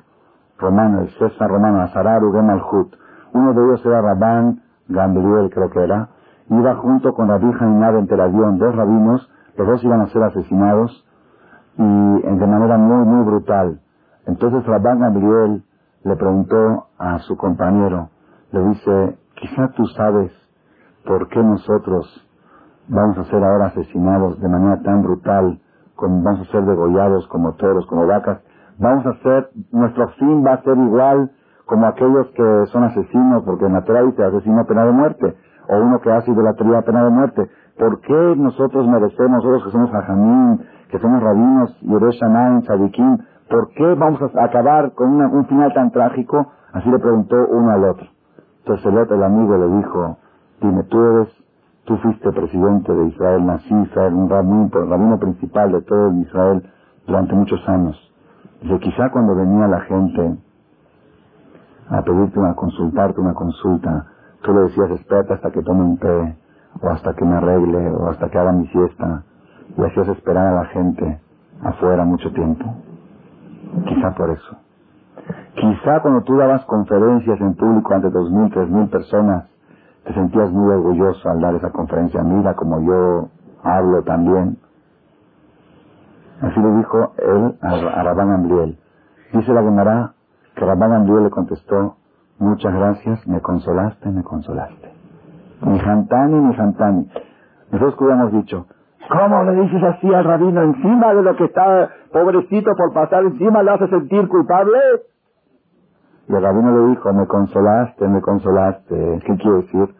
Speaker 1: romano, el César romano, Azararu Gemalhut. Uno de ellos era Rabán Gambriel, creo que era. Iba junto con Rabí Hainab en el avión, dos rabinos, los dos iban a ser asesinados y de manera muy, muy brutal. Entonces Rabán Gambriel le preguntó a su compañero, le dice, quizá tú sabes por qué nosotros vamos a ser ahora asesinados de manera tan brutal, como vamos a ser degollados como toros, como vacas, vamos a hacer, nuestro fin va a ser igual como aquellos que son asesinos, porque en la Torah dice asesino pena de muerte, o uno que hace idolatría pena de muerte. ¿Por qué nosotros merecemos, nosotros que somos hajamim, que somos rabinos, Yerushalayim, Sadikim, por qué vamos a acabar con un final tan trágico? Así le preguntó uno al otro. Entonces el otro, el amigo, le dijo, dime, tú eres, tú fuiste presidente de Israel, naciste, un rabino, rabino principal de todo Israel durante muchos años. Dice, quizá cuando venía la gente a pedirte una, consultarte una consulta, tú le decías, espérate hasta que tome un té, o hasta que me arregle, o hasta que haga mi siesta, y hacías esperar a la gente afuera mucho tiempo. Quizá por eso. Quizá cuando tú dabas conferencias en público ante dos mil, tres mil personas, te sentías muy orgulloso al dar esa conferencia. Mira como yo hablo también. Así le dijo él a, Rabán Ambriel. Dice la Gemara que Rabán Ambriel le contestó, muchas gracias, me consolaste, me consolaste. Ni Jantani, ni Jantani. Nosotros que hubiéramos dicho, ¿cómo le dices así al rabino encima de lo que está pobrecito por pasar encima, le hace sentir culpable? Y el rabino le dijo, me consolaste, me consolaste. ¿Qué quiere decir?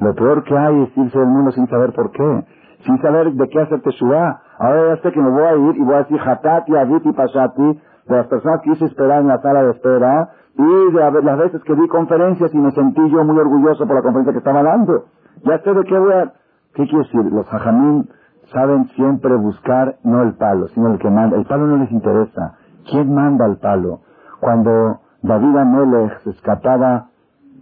Speaker 1: Lo peor que hay es irse del mundo sin saber por qué, sin saber de qué hacer teshuva. Ahora ya sé que me voy a ir y voy a decir Hatati, Aviti, Pashati, de las personas que hice esperar en la sala de espera y de las veces que di conferencias y me sentí yo muy orgulloso por la conferencia que estaba dando. Ya sé de qué voy a... ¿Qué quiere decir? Los hajamín saben siempre buscar no el palo, sino el que manda. El palo no les interesa. ¿Quién manda el palo? Cuando David Amelech se escapaba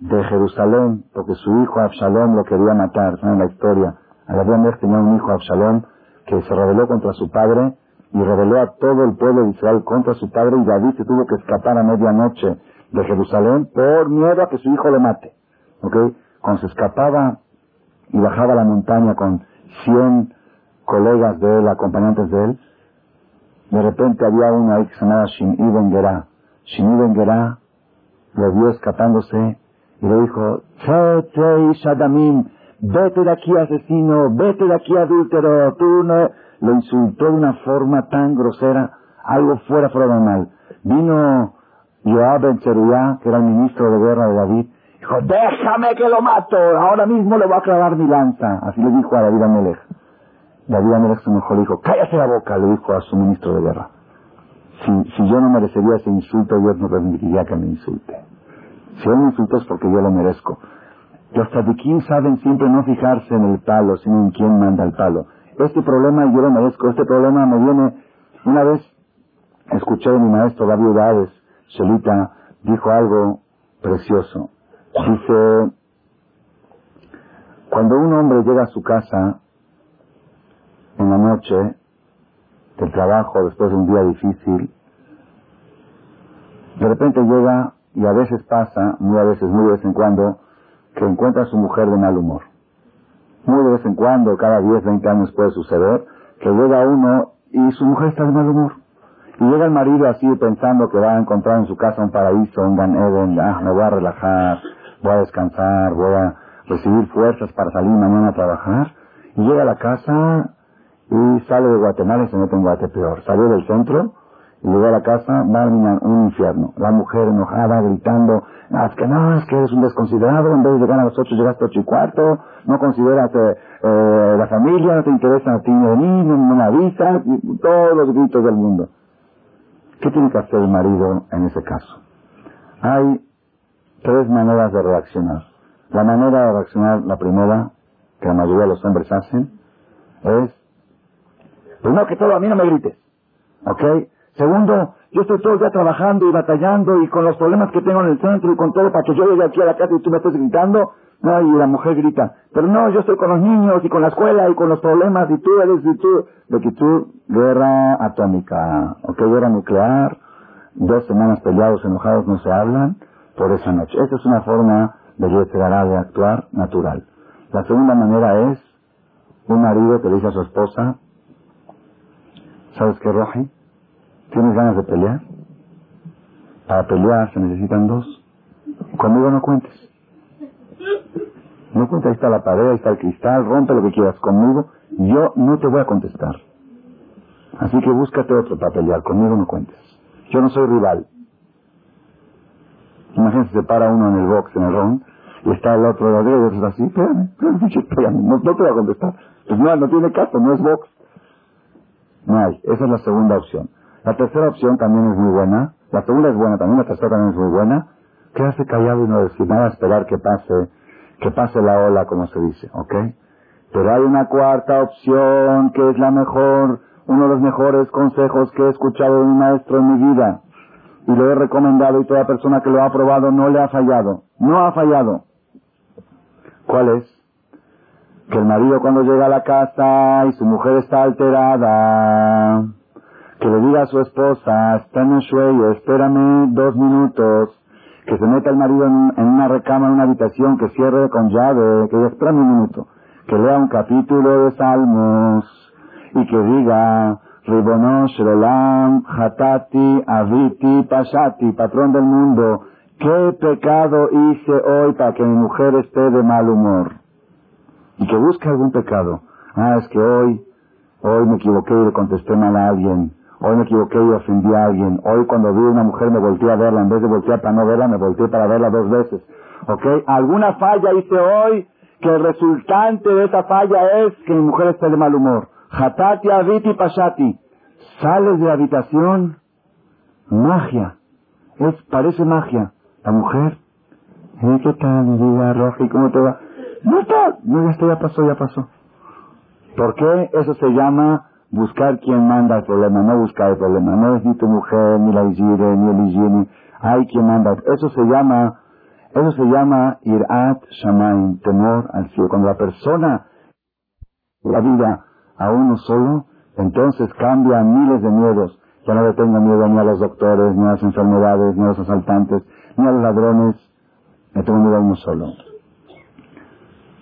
Speaker 1: de Jerusalén porque su hijo Absalom lo quería matar, ¿saben la historia? David Amelech tenía un hijo Absalom que se rebeló contra su padre y rebeló a todo el pueblo de Israel contra su padre y David se tuvo que escapar a medianoche de Jerusalén por miedo a que su hijo lo mate. ¿Ok? Cuando se escapaba y bajaba la montaña con 100 colegas de él, acompañantes de él, de repente había uno ahí que se llamaba Shim'i Ben lo vio escapándose y le dijo, Shadamim, vete de aquí asesino, vete de aquí adúltero, tú no... Lo insultó de una forma tan grosera, algo fuera mal. Vino Joab Ben Cheruyá, que era el ministro de guerra de David, dijo, déjame que lo mato, ahora mismo le voy a clavar mi lanza. Así le dijo a David Amelech. David Amelech se mejor dijo, cállate la boca, le dijo a su ministro de guerra. Si, si yo no merecería ese insulto, Dios no permitiría que me insulte. Si él me insultó es porque yo lo merezco. Los tzadikim saben siempre no fijarse en el palo, sino en quién manda el palo. Este problema yo lo merezco, este problema me viene... Una vez escuché a mi maestro David Udades, Shelita, dijo algo precioso. Dice, cuando un hombre llega a su casa en la noche del trabajo, después de un día difícil, de repente llega y a veces pasa, muy a veces, muy de vez en cuando, que encuentra a su mujer de mal humor. Muy de vez en cuando, cada 10, 20 años puede suceder, que llega uno y su mujer está de mal humor. Y llega el marido así pensando que va a encontrar en su casa un paraíso, un Gan Eden, ah, me voy a relajar, voy a descansar, voy a recibir fuerzas para salir mañana a trabajar. Y llega a la casa y sale de Guatemala y se mete en Guatepeor. Salió del centro llegó a la casa, va a un infierno. La mujer enojada, gritando, es que no, es que eres un desconsiderado, en vez de llegar a las ocho llegaste a ocho y cuarto, no consideras eh, eh, la familia, no te interesa a ti ni mí, no, me avisas, todos los gritos del mundo. ¿Qué tiene que hacer el marido en ese caso? Hay tres maneras de reaccionar. La manera de reaccionar, la primera, que la mayoría de los hombres hacen, es, primero que todo, a mí no me grites, ¿ok? Segundo, yo estoy todo el día trabajando y batallando y con los problemas que tengo en el centro y con todo para que yo llegue aquí a la casa y tú me estés gritando. No, y la mujer grita, pero no, yo estoy con los niños y con la escuela y con los problemas y tú eres, y tú, de que tú, guerra atómica, ok, guerra nuclear, dos semanas peleados, enojados, no se hablan por esa noche. Esa es una forma de de actuar natural. La segunda manera es un marido que le dice a su esposa, ¿sabes qué, Roji? ¿Tienes ganas de pelear? Para pelear se necesitan dos. Conmigo no cuentes. No cuentes, ahí está la pared, ahí está el cristal, rompe lo que quieras conmigo. Yo no te voy a contestar. Así que búscate otro para pelear, conmigo no cuentes. Yo no soy rival. Imagínate, se para uno en el box, en el ron, y está el otro de y es así, espérame, espérame, no, no, te voy a contestar. Pues no, no tiene caso, no es box. No hay, esa es la segunda opción. La tercera opción también es muy buena. La segunda es buena también, la tercera también es muy buena. Quedarse callado y no decir nada, esperar que pase, que pase la ola, como se dice, ¿ok? Pero hay una cuarta opción que es la mejor, uno de los mejores consejos que he escuchado de un maestro en mi vida. Y lo he recomendado y toda persona que lo ha probado no le ha fallado. No ha fallado. ¿Cuál es? Que el marido cuando llega a la casa y su mujer está alterada, que le diga a su esposa, está en sueño, espérame dos minutos, que se meta el marido en, una recámara, en una habitación, que cierre con llave, que espérame un minuto, que lea un capítulo de Salmos y que diga, Ribonosh, Rolam, Hatati, Aviti, Pashati, patrón del mundo, ¿qué pecado hice hoy para que mi mujer esté de mal humor? Y que busque algún pecado. Ah, es que hoy, hoy me equivoqué y le contesté mal a alguien Hoy me equivoqué y ofendí a alguien. Hoy cuando vi a una mujer me volteé a verla. En vez de voltear para no verla, me volteé para verla dos veces. ¿Ok? ¿Alguna falla hice hoy que el resultante de esa falla es que mi mujer esté de mal humor? Hatati, Aviti, Pashati. Sales de la habitación. Magia. Es, parece magia. La mujer. ¿Eh, ¿Qué tal, mi vida, Roji? ¿Cómo te va? No está. No, ya está, ya pasó, ya pasó. ¿Por qué? Eso se llama buscar quien manda el problema, no buscar el problema. No es ni tu mujer, ni la higiene, ni el higiene. Hay quien manda. Eso se llama, eso se llama irat shamaim, temor al cielo. Cuando la persona, la vida a uno solo, entonces cambia miles de miedos. Ya no le tengo miedo ni a los doctores, ni a las enfermedades, ni a los asaltantes, ni a los ladrones. Me tengo miedo a uno solo.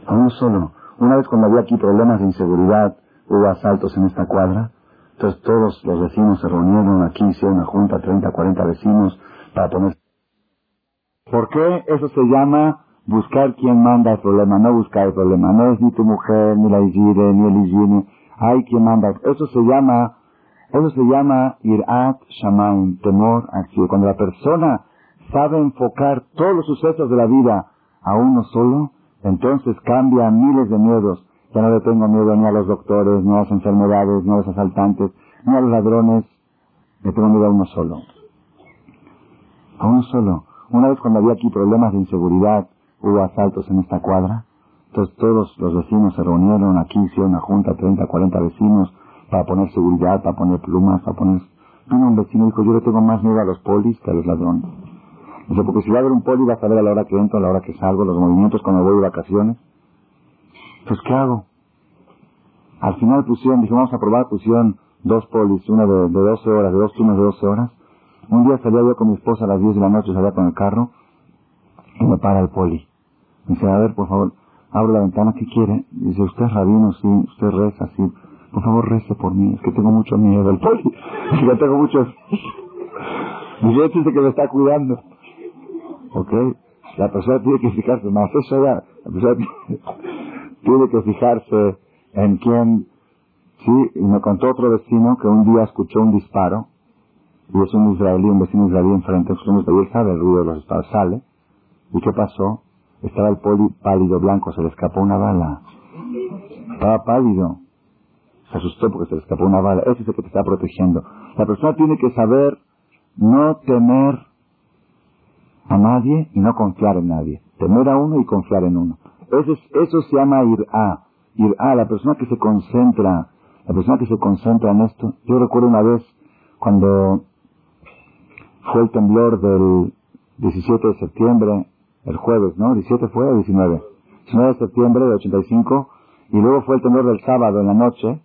Speaker 1: A uno solo. Una vez cuando había aquí problemas de inseguridad, hubo asaltos en esta cuadra, entonces todos los vecinos se reunieron aquí, hicieron una junta, 30, 40 vecinos, para poner... ¿Por qué eso se llama buscar quien manda el problema, no buscar el problema? No es ni tu mujer, ni la higiene, ni el higiene, hay quien manda. Eso se llama, eso se llama irat shamaim, temor acción. Cuando la persona sabe enfocar todos los sucesos de la vida a uno solo, entonces cambia miles de miedos. Ya no le tengo miedo ni a los doctores, ni a las enfermedades, ni a los asaltantes, ni a los ladrones. Le tengo miedo a uno solo. A uno solo. Una vez cuando había aquí problemas de inseguridad, hubo asaltos en esta cuadra. Entonces todos los vecinos se reunieron aquí, hicieron una junta, 30, 40 vecinos, para poner seguridad, para poner plumas, para poner... Vino un vecino dijo, yo le tengo más miedo a los polis que a los ladrones. Dice, porque si va a haber un poli, va a saber a la hora que entro, a la hora que salgo, los movimientos cuando voy de vacaciones. Pues, ¿qué hago? Al final pusieron, dije, vamos a probar, pusieron dos polis, una de, de 12 horas, de dos turnos de 12 horas. Un día salía yo con mi esposa a las 10 de la noche, salía con el carro, y me para el poli. Dice, a ver, por favor, abro la ventana, ¿qué quiere? Dice, usted es rabino, sí, usted reza, sí. Por favor, rece por mí, es que tengo mucho miedo del poli. yo tengo mucho... Dice, dice que me está cuidando. ¿Ok? La persona tiene que fijarse, más eso ya, la persona tiene que fijarse en quién, sí, y me contó otro vecino que un día escuchó un disparo, y es un israelí, un vecino israelí enfrente, y él sabe el ruido de los disparos, sale, ¿y qué pasó? Estaba el poli pálido blanco, se le escapó una bala. Estaba pálido. Se asustó porque se le escapó una bala. Ese es el que te está protegiendo. La persona tiene que saber no temer a nadie y no confiar en nadie. Temer a uno y confiar en uno. Eso, eso se llama ir a. Ir a, la persona que se concentra, la persona que se concentra en esto. Yo recuerdo una vez cuando fue el temblor del 17 de septiembre, el jueves, ¿no? 17 fue o 19. 19 de septiembre de 85, y luego fue el temblor del sábado en la noche.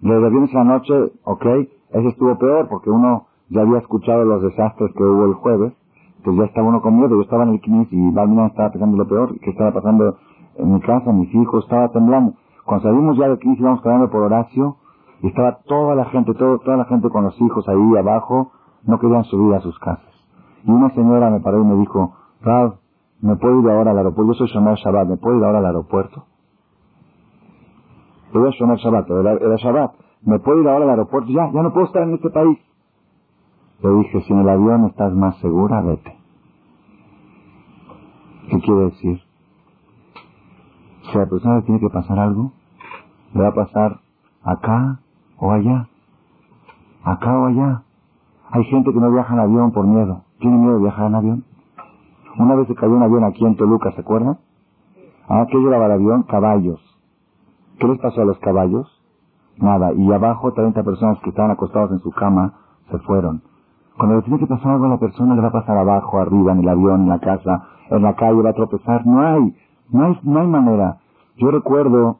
Speaker 1: Los de viernes en la noche, ok, ese estuvo peor porque uno ya había escuchado los desastres que hubo el jueves, pues ya estaba uno con miedo, yo estaba en el CNIS y Balmina estaba pensando lo peor, que estaba pasando en mi casa, mis hijos, estaba temblando. Cuando salimos ya de CNIS íbamos caminando por Horacio, y estaba toda la gente, todo, toda la gente con los hijos ahí abajo, no querían subir a sus casas. Y una señora me paró y me dijo, Rav, ¿me puedo ir ahora al aeropuerto? Yo soy Shomer Shabbat, ¿me puedo ir ahora al aeropuerto? Era Shomer Shabbat, era Shabbat. ¿Me puedo ir ahora al aeropuerto? Ya, ya no puedo estar en este país. Le dije, si en el avión estás más segura, vete. ¿Qué quiere decir? Si a la persona tiene que pasar algo, le va a pasar acá o allá. Acá o allá. Hay gente que no viaja en avión por miedo. ¿Tiene miedo de viajar en avión? Una vez se cayó un avión aquí en Toluca, ¿se acuerdan? Ah, ¿qué llevaba el avión? Caballos. ¿Qué les pasó a los caballos? Nada. Y abajo 30 personas que estaban acostados en su cama se fueron. Cuando le tiene que pasar algo a la persona, le va a pasar abajo, arriba, en el avión, en la casa, en la calle, va a tropezar. No hay, no hay, no hay manera. Yo recuerdo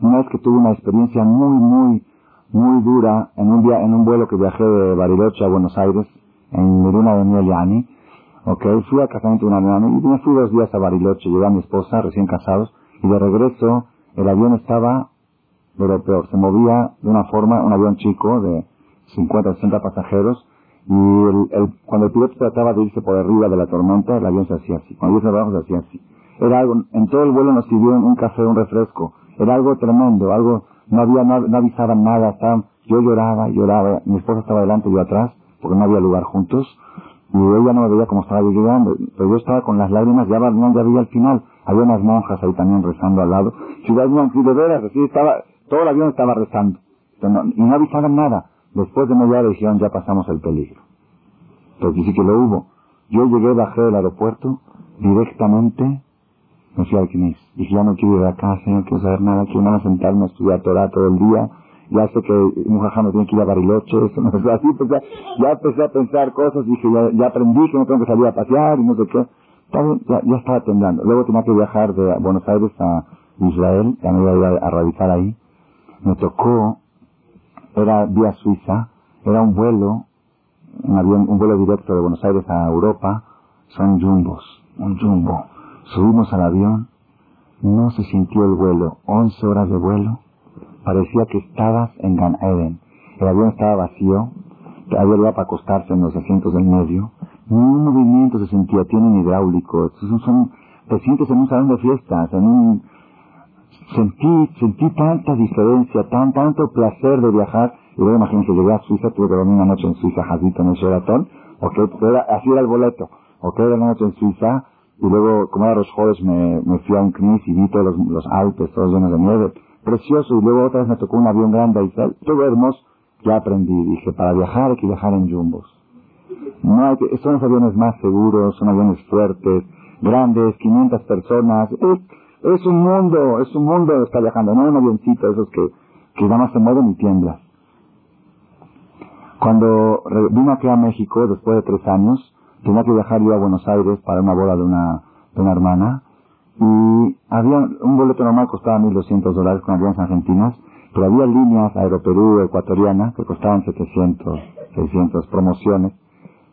Speaker 1: una vez que tuve una experiencia muy, muy, muy dura en un día, en un vuelo que viajé de Bariloche a Buenos Aires, en Miruna de Mieliani. Ok, fui al casamiento de una hermana y me fui dos días a Bariloche, llevé a mi esposa, recién casados, y de regreso el avión estaba, pero peor, se movía de una forma, un avión chico de 50, 60 pasajeros, y el, cuando el piloto trataba de irse por arriba de la tormenta, el avión se hacía así. Cuando irse abajo se hacía así. Era algo, en todo el vuelo nos sirvieron un café, un refresco. Era algo tremendo, algo, no había, no, avisaban nada, estaban, yo lloraba, lloraba, mi esposa estaba delante y yo atrás, porque no había lugar juntos, y ella no me veía como estaba yo pero yo estaba con las lágrimas, ya, ya veía al final, había unas monjas ahí también rezando al lado, si de veras, así estaba, todo el avión estaba rezando, y no avisaban nada. Después de media hora dijeron, ya pasamos el peligro. Pero sí que lo hubo. Yo llegué, bajé del aeropuerto, directamente me fui al Knis. Dije, ya no quiero ir de acá, señor, no quiero saber nada, quiero nada sentarme a estudiar Torah todo el día. Ya sé que un jajá tiene que ir a Bariloche, eso no es así, pues ya, ya, empecé a pensar cosas, dije, ya, ya, aprendí que no tengo que salir a pasear y no sé qué. Ya, ya estaba temblando. Luego tenía que viajar de Buenos Aires a Israel, ya me iba a ir a radicar ahí. Me tocó, era vía Suiza, era un vuelo, un avión, un vuelo directo de Buenos Aires a Europa, son jumbos, un jumbo. Subimos al avión, no se sintió el vuelo, 11 horas de vuelo, parecía que estabas en Gan Eden. El avión estaba vacío, había lugar para acostarse en los asientos del medio, ni un movimiento se sentía, tienen hidráulico, son, son, te sientes en un salón de fiestas, en un, sentí, sentí tanta diferencia, tan, tanto placer de viajar, y luego imagínense, llegué a Suiza, tuve que dormir una noche en Suiza, Jazito, en el Sheraton, okay, era, así era el boleto, ok, era una noche en Suiza, y luego, como era los jueves, me, me fui a un CNIS y vi todos los, los Alpes, todos llenos de nieve, precioso, y luego otra vez me tocó un avión grande a Israel, todo hermoso, ya aprendí, dije, para viajar hay que viajar en jumbos. No hay que, son los aviones más seguros, son aviones fuertes, grandes, 500 personas, es, es un mundo, es un mundo está viajando, no un avioncito, esos que, que nada más se mueven y tiemblan. Cuando vino aquí a México, después de tres años, tenía que viajar yo a Buenos Aires para una boda de una, de una hermana, y había un boleto normal costaba 1.200 dólares con aviones argentinas, pero había líneas Aeroperú ecuatoriana que costaban 700, 600 promociones.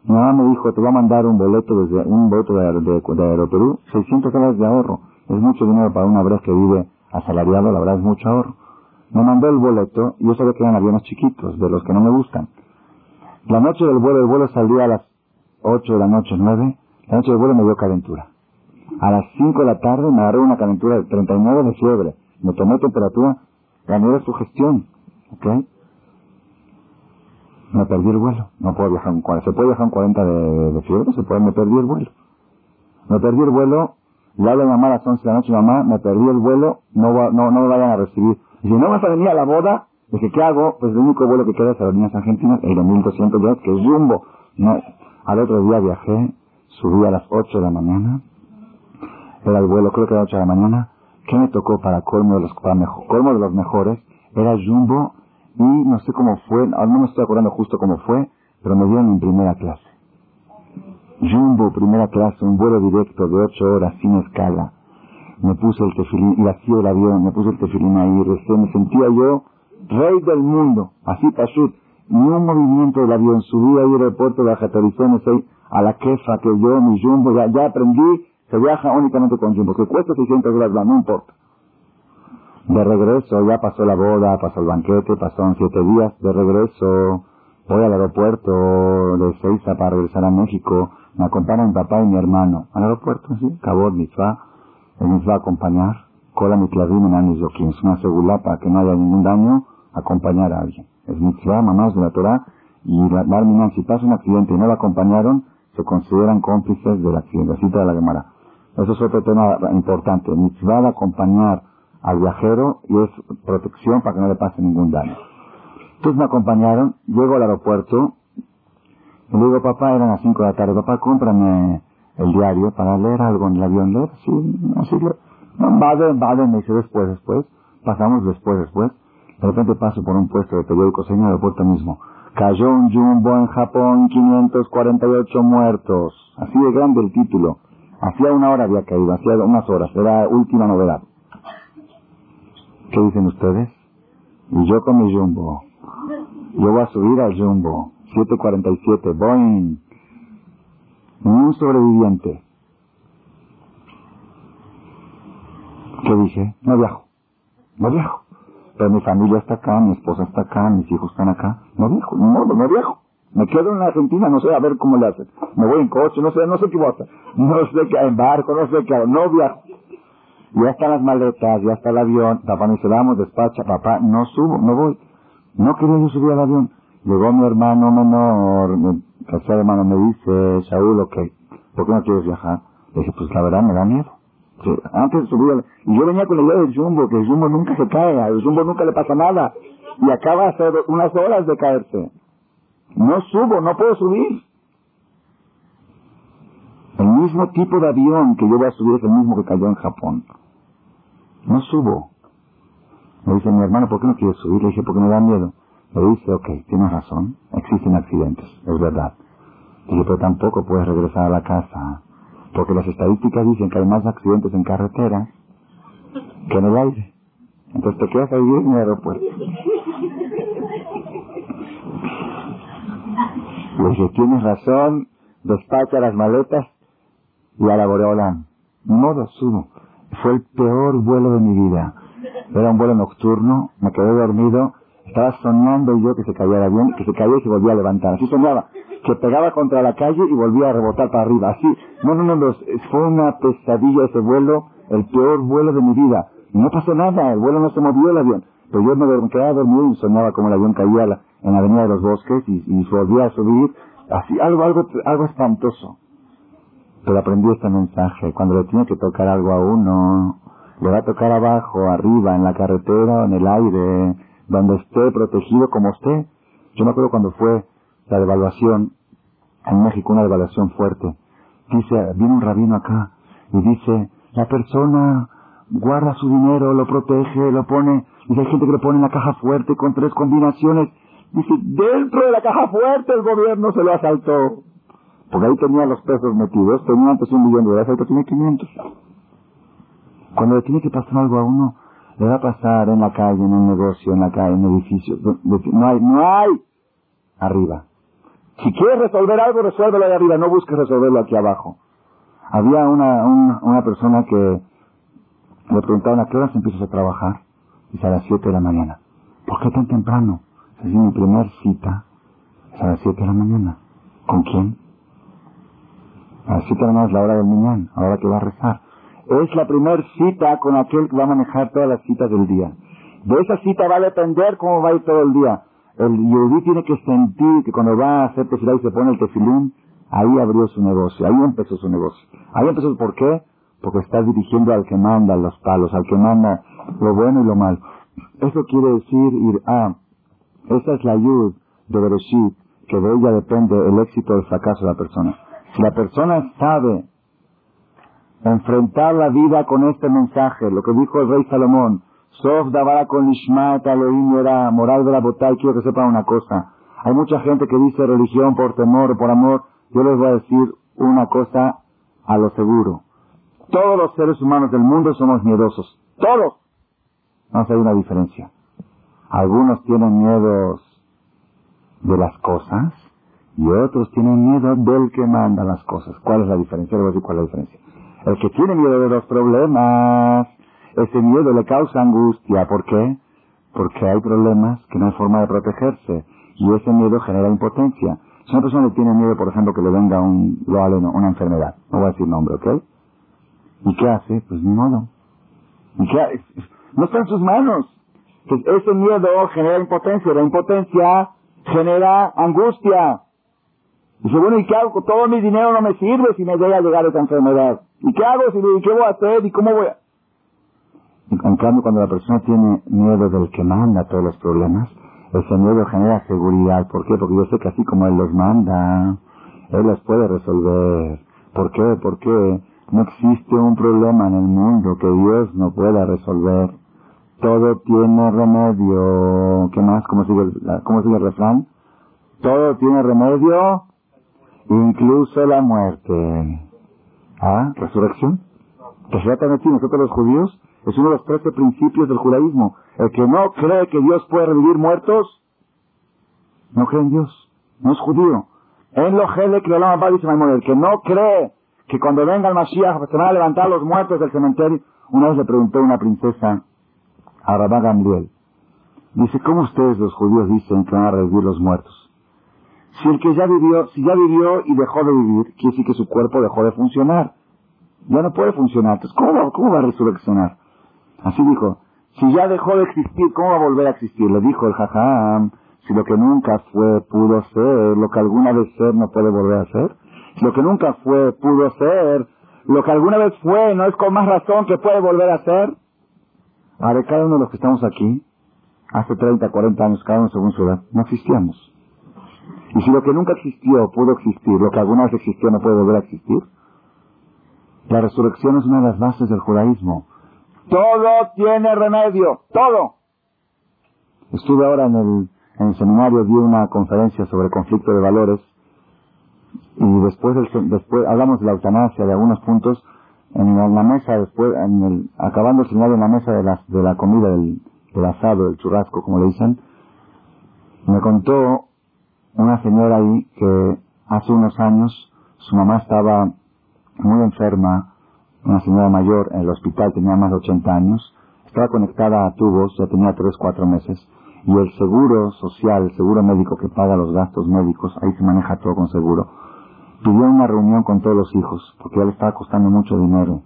Speaker 1: Mi mamá me dijo, te voy a mandar un boleto desde un boleto de, de, Aeroperú, 600 dólares de ahorro. Es mucho dinero para una vez que vive asalariado, la verdad es mucho ahorro. Me mandó el boleto y yo sabía que eran aviones chiquitos, de los que no me gustan. La noche del vuelo, el vuelo salió a las 8 de la noche, 9. La noche del vuelo me dio calentura. A las 5 de la tarde me agarró una calentura de 39 de fiebre. Me tomé temperatura, gané de sugestión. ¿Ok? Me perdí el vuelo. No puedo viajar en 40. ¿Se puede viajar en 40 de, de, fiebre? Se puede, me perdí el vuelo. Me perdí el vuelo. Le hablo a mamá a las 11 de la noche, mamá, me perdí el vuelo, no, no, no me vayan a recibir. Y si no vas a venir a la boda, dije, ¿qué hago? Pues el único vuelo que queda es a las líneas argentinas, el de 1200 dólares, que es Jumbo. No, al otro día viajé, subí a las 8 de la mañana, era el vuelo, creo que era 8 de la mañana. ¿Qué me tocó para colmo de los, para colmo de los mejores? Era Jumbo y no sé cómo fue, no me estoy acordando justo cómo fue, pero me dieron en primera clase. Jumbo, primera clase, un vuelo directo de 8 horas sin escala. Me puse el tefilín, y así el avión, me puse el tefilín ahí, recién me sentía yo rey del mundo, así pasó ni un movimiento del avión, subí ahí al aeropuerto de Ajatorizones, a la quefa que yo, mi Jumbo, ya, ya aprendí se viaja únicamente con Jumbo, que cuesta 600 dólares, no importa. De regreso, ya pasó la boda, pasó el banquete, pasaron siete días. De regreso, voy al aeropuerto de Seiza para regresar a México. Me acompañan mi papá y mi hermano. Al aeropuerto, sí, Cabot, Mitzvah. Él nos va a acompañar. Cola mi clavim en anis Es una segula para que no haya ningún daño, acompañar a alguien. Es Mitzvah, mamás de la Torah. Y la Barminan, si pasa un accidente y no la acompañaron, se consideran cómplices del accidente. Así te la Gemara. Eso es otro tema importante. Mitzvah de acompañar al viajero y es protección para que no le pase ningún daño. Entonces me acompañaron, llego al aeropuerto, y le digo, papá, eran las 5 de la tarde, papá, cómprame el diario para leer algo en el avión, leer, sí, así le... No, vale, vale, me dice después, después, pasamos después, después, de repente paso por un puesto de periódico, señor, el aeropuerto mismo. Cayó un jumbo en Japón, 548 muertos. Así de grande el título. Hacía una hora había caído, hacía unas horas, era última novedad. ¿Qué dicen ustedes? Y yo con mi jumbo. Yo voy a subir al jumbo. 747, Boeing. Un sobreviviente. ¿Qué dije? No viajo. No viajo. Pero mi familia está acá, mi esposa está acá, mis hijos están acá. No viajo, no, no viajo. Me quedo en la Argentina, no sé a ver cómo le hacen. Me voy en coche, no sé, no sé qué voy No sé qué, en barco, no sé qué. No viajo. Ya están las maletas, ya está el avión. Papá me dice, vamos, despacha, papá, no subo, no voy. No quería yo subir al avión. Llegó mi hermano menor, mi tercer hermano me dice, Saúl, ok, ¿por qué no quieres viajar? Le dije, pues la verdad me da miedo. Antes subir, y yo venía con el idea del jumbo, que el jumbo nunca se cae, al jumbo nunca le pasa nada. Y acaba de hacer unas horas de caerse. No subo, no puedo subir. El mismo tipo de avión que yo voy a subir es el mismo que cayó en Japón. No subo. Me dice mi hermano, ¿por qué no quieres subir? Le dije, porque me da miedo. Le dice, ok, tienes razón, existen accidentes, es verdad. Le dije, pero tampoco puedes regresar a la casa, porque las estadísticas dicen que hay más accidentes en carretera que en el aire. Entonces te quedas ahí en el aeropuerto. Le dije, tienes razón, despacha las maletas y a la Boreolán. Modo subo. Fue el peor vuelo de mi vida. Era un vuelo nocturno, me quedé dormido, estaba soñando yo que se caía el avión, que se caía y se volvía a levantar. Así soñaba, que pegaba contra la calle y volvía a rebotar para arriba. Así, no, no, no, fue una pesadilla ese vuelo, el peor vuelo de mi vida. Y no pasó nada, el vuelo no se movió el avión. Pero yo me quedaba dormido y soñaba como el avión caía en la avenida de los bosques y, y volvía a subir. Así, algo, algo, algo espantoso. Pero aprendí este mensaje. Cuando le tiene que tocar algo a uno, le va a tocar abajo, arriba, en la carretera, en el aire, donde esté protegido como usted. Yo me acuerdo cuando fue la devaluación en México, una devaluación fuerte. Dice, viene un rabino acá y dice, la persona guarda su dinero, lo protege, lo pone, dice, hay gente que lo pone en la caja fuerte con tres combinaciones. Dice, dentro de la caja fuerte el gobierno se lo asaltó. Porque ahí tenía los pesos metidos, tenía antes un millón de dólares, ahorita tiene 500. Cuando le tiene que pasar algo a uno, le va a pasar en la calle, en el negocio, en la calle, en el edificio. No hay, no hay arriba. Si quieres resolver algo, resuélvelo ahí arriba, no busques resolverlo aquí abajo. Había una, una, persona que le preguntaban a qué hora se empieza a trabajar. Dice a las 7 de la mañana. ¿Por qué tan temprano? Es mi primer cita es a las 7 de la mañana. ¿Con quién? A las 7 de la mañana es la hora del mañana, a la hora que va a rezar. Es la primera cita con aquel que va a manejar todas las citas del día. De esa cita va a depender cómo va a ir todo el día. El yudí tiene que sentir que cuando va a hacer tefilá y se pone el tefilín, ahí abrió su negocio, ahí empezó su negocio. Ahí empezó, ¿por qué? Porque está dirigiendo al que manda los palos, al que manda lo bueno y lo malo. Eso quiere decir ir a, esa es la ayuda de Bereshit, que de ella depende el éxito o el fracaso de la persona. Si la persona sabe enfrentar la vida con este mensaje, lo que dijo el rey Salomón, Sof Davara con Ishmael Elohim era moral de la botay, quiero que sepan una cosa. Hay mucha gente que dice religión por temor o por amor. Yo les voy a decir una cosa a lo seguro. Todos los seres humanos del mundo somos miedosos. Todos. No hay una diferencia. Algunos tienen miedos de las cosas y otros tienen miedo del que manda las cosas. ¿Cuál es la diferencia? Les voy a decir cuál es la diferencia. El que tiene miedo de los problemas, ese miedo le causa angustia. ¿Por qué? Porque hay problemas que no hay forma de protegerse. Y ese miedo genera impotencia. Si una persona tiene miedo, por ejemplo, que le venga un, lo una enfermedad, no voy a decir nombre, ¿ok? ¿Y qué hace? Pues ni modo. ¿Y qué No está en sus manos. Pues ese miedo genera impotencia. La impotencia genera angustia. Dice, bueno, ¿y qué hago? Todo mi dinero no me sirve si me llega a llegar esa enfermedad. ¿Y qué hago? ¿Y qué voy a hacer? ¿Y cómo voy a...? En cambio, cuando la persona tiene miedo del que manda todos los problemas, ese miedo genera seguridad. ¿Por qué? Porque yo sé que así como Él los manda, Él los puede resolver. ¿Por qué? Porque no existe un problema en el mundo que Dios no pueda resolver. Todo tiene remedio. ¿Qué más? ¿Cómo sigue, cómo sigue el refrán? Todo tiene remedio, incluso la muerte. ¿Ah? ¿Resurrección? Pues ya nosotros los judíos, es uno de los trece principios del judaísmo. El que no cree que Dios puede revivir muertos, no cree en Dios. No es judío. En lo que llama dice El que no cree que cuando venga el Mashiach se van a levantar los muertos del cementerio. Una vez le preguntó una princesa a Rabá Gamliel. Dice, ¿cómo ustedes los judíos dicen que van a revivir los muertos? Si el que ya vivió, si ya vivió y dejó de vivir, quiere decir que su cuerpo dejó de funcionar. Ya no puede funcionar. Entonces, ¿cómo, cómo va a resurreccionar? Así dijo. Si ya dejó de existir, ¿cómo va a volver a existir? Le dijo el jajam. Si lo que nunca fue pudo ser, lo que alguna vez ser no puede volver a ser. Si lo que nunca fue pudo ser, lo que alguna vez fue no es con más razón que puede volver a ser. Ahora, cada uno de los que estamos aquí, hace 30, 40 años, cada uno según su edad, no existíamos. Y si lo que nunca existió pudo existir, lo que alguna vez existió no puede volver a existir, La resurrección es una de las bases del judaísmo. Todo tiene remedio, todo. Estuve ahora en el, en el seminario, di una conferencia sobre conflicto de valores y después, después hablamos de la eutanasia, de algunos puntos, en la, mesa, después, en el, acabando el seminario en la mesa de la, de la comida, del, del asado, del churrasco, como le dicen, me contó una señora ahí que hace unos años su mamá estaba muy enferma, una señora mayor en el hospital, tenía más de 80 años, estaba conectada a tubos, ya tenía 3, 4 meses, y el seguro social, el seguro médico que paga los gastos médicos, ahí se maneja todo con seguro, pidió una reunión con todos los hijos, porque ya le estaba costando mucho dinero.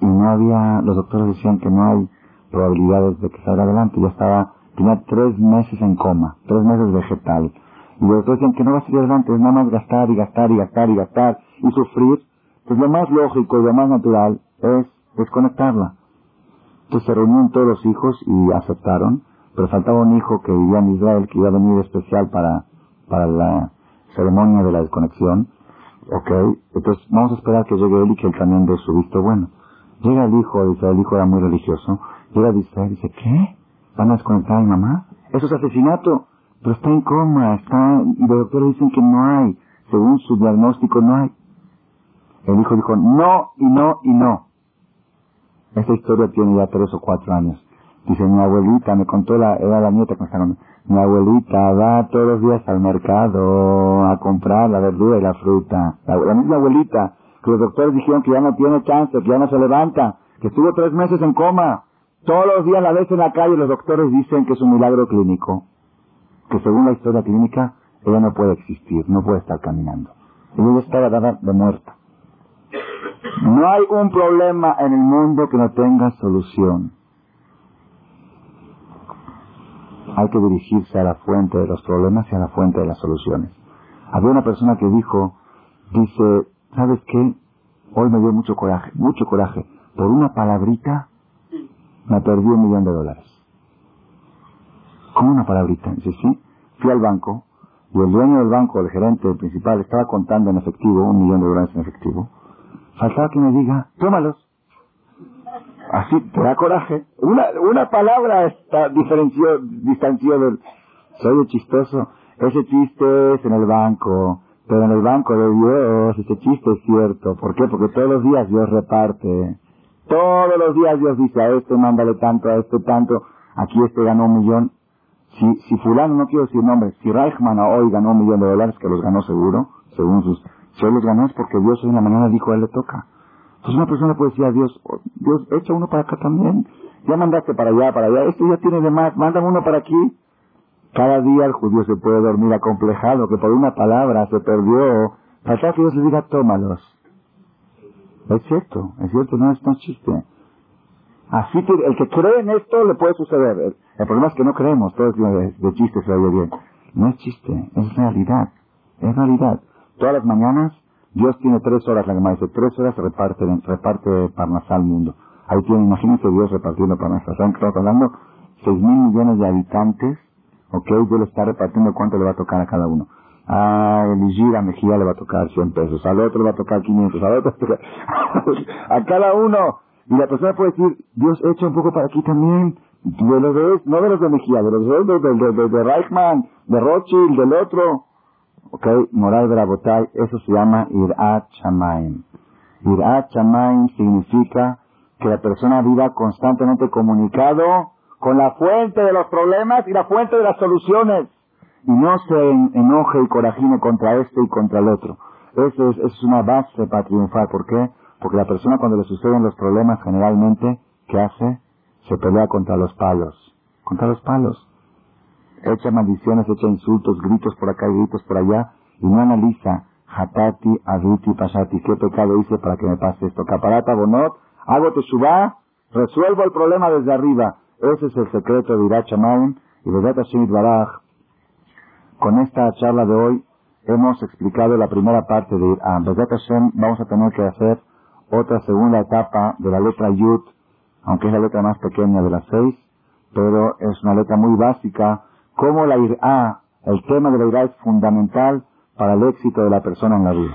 Speaker 1: Y no había, los doctores decían que no hay probabilidades de que salga adelante, ya estaba, tenía tres meses en coma, tres meses vegetal. Y los doctores decían que no va a salir adelante, es nada más gastar y gastar y gastar y gastar y sufrir. Pues lo más lógico y lo más natural es desconectarla. Entonces se reunieron todos los hijos y aceptaron, pero faltaba un hijo que vivía en Israel que iba a venir especial para, para la ceremonia de la desconexión. Ok, entonces vamos a esperar que llegue él y que él también dé su visto bueno. Llega el hijo de Israel, el hijo era muy religioso, llega de Israel y dice, ¿qué? ¿Van a desconectar a mi mamá? Eso es asesinato, pero está en coma, está, y los doctores dicen que no hay, según su diagnóstico no hay. El hijo dijo, no, y no, y no. Esta historia tiene ya tres o cuatro años. Dice, mi abuelita me contó, la, era la nieta que me está mi abuelita va todos los días al mercado a comprar la verdura y la fruta. La, misma abuelita, que los doctores dijeron que ya no tiene chance, que ya no se levanta, que estuvo tres meses en coma. Todos los días la ves en la calle los doctores dicen que es un milagro clínico. Que según la historia clínica, ella no puede existir, no puede estar caminando. Ella estaba dada de muerta. No hay un problema en el mundo que no tenga solución. hay que dirigirse a la fuente de los problemas y a la fuente de las soluciones. Había una persona que dijo, dice, ¿sabes qué? Hoy me dio mucho coraje, mucho coraje. Por una palabrita me perdí un millón de dólares. ¿Cómo una palabrita? Dice, sí. Fui al banco y el dueño del banco, el gerente principal, estaba contando en efectivo, un millón de dólares en efectivo. Faltaba que me diga, tómalos. Así te da coraje. Una, una palabra está diferenció, distanció del... Soy chistoso. Ese chiste es en el banco, pero en el banco de Dios ese chiste es cierto. ¿Por qué? Porque todos los días Dios reparte. Todos los días Dios dice a este mándale tanto, a este tanto. Aquí este ganó un millón. Si, si fulano, no quiero decir nombres, si Reichman hoy ganó un millón de dólares, que los ganó seguro, según sus... Los ganó porque Dios en la mañana dijo a él le toca. Entonces una persona puede decir a Dios, oh, Dios, echa uno para acá también. Ya mandaste para allá, para allá, esto ya tiene de más, mándame uno para aquí. Cada día el judío se puede dormir acomplejado, que por una palabra se perdió. Hasta que Dios le diga, tómalos. Es cierto, es cierto, no es tan chiste. Así que el que cree en esto le puede suceder. El, problema es que no creemos, todo es de, de chiste se oye bien. No es chiste, es realidad, es realidad. Todas las mañanas Dios tiene tres horas, la que dice, tres horas reparte, reparte Parnasal al mundo. Ahí tiene, imagínense Dios repartiendo Parnasal. ¿Saben que estamos hablando? Seis mil millones de habitantes, ok, Dios le está repartiendo cuánto le va a tocar a cada uno. A Eligir, a Mejía le va a tocar 100 pesos, al otro le va a tocar 500, al otro a cada uno. Y la persona puede decir, Dios echa un poco para aquí también, de los de, no de los de Mejía, de los de, de, de, de Reichman, de Rothschild, del otro. ¿Ok? Moral Brabotay, eso se llama Irat Shamaim. Irat Shamaim significa que la persona viva constantemente comunicado con la fuente de los problemas y la fuente de las soluciones. Y no se enoje y corajine contra este y contra el otro. Eso es, es una base para triunfar. ¿Por qué? Porque la persona cuando le suceden los problemas generalmente, ¿qué hace? Se pelea contra los palos. Contra los palos echa maldiciones, echa insultos, gritos por acá y gritos por allá, y no analiza, hatati, aduti, pasati, qué pecado hice para que me pase esto. Caparata, bonot, hago teshuvah, resuelvo el problema desde arriba. Ese es el secreto de Irachamaim y de Shemit Baraj. Con esta charla de hoy hemos explicado la primera parte de Irán. Hashem vamos a tener que hacer otra segunda etapa de la letra Yud, aunque es la letra más pequeña de las seis, pero es una letra muy básica cómo la IRA, el tema de la IRA es fundamental para el éxito de la persona en la vida.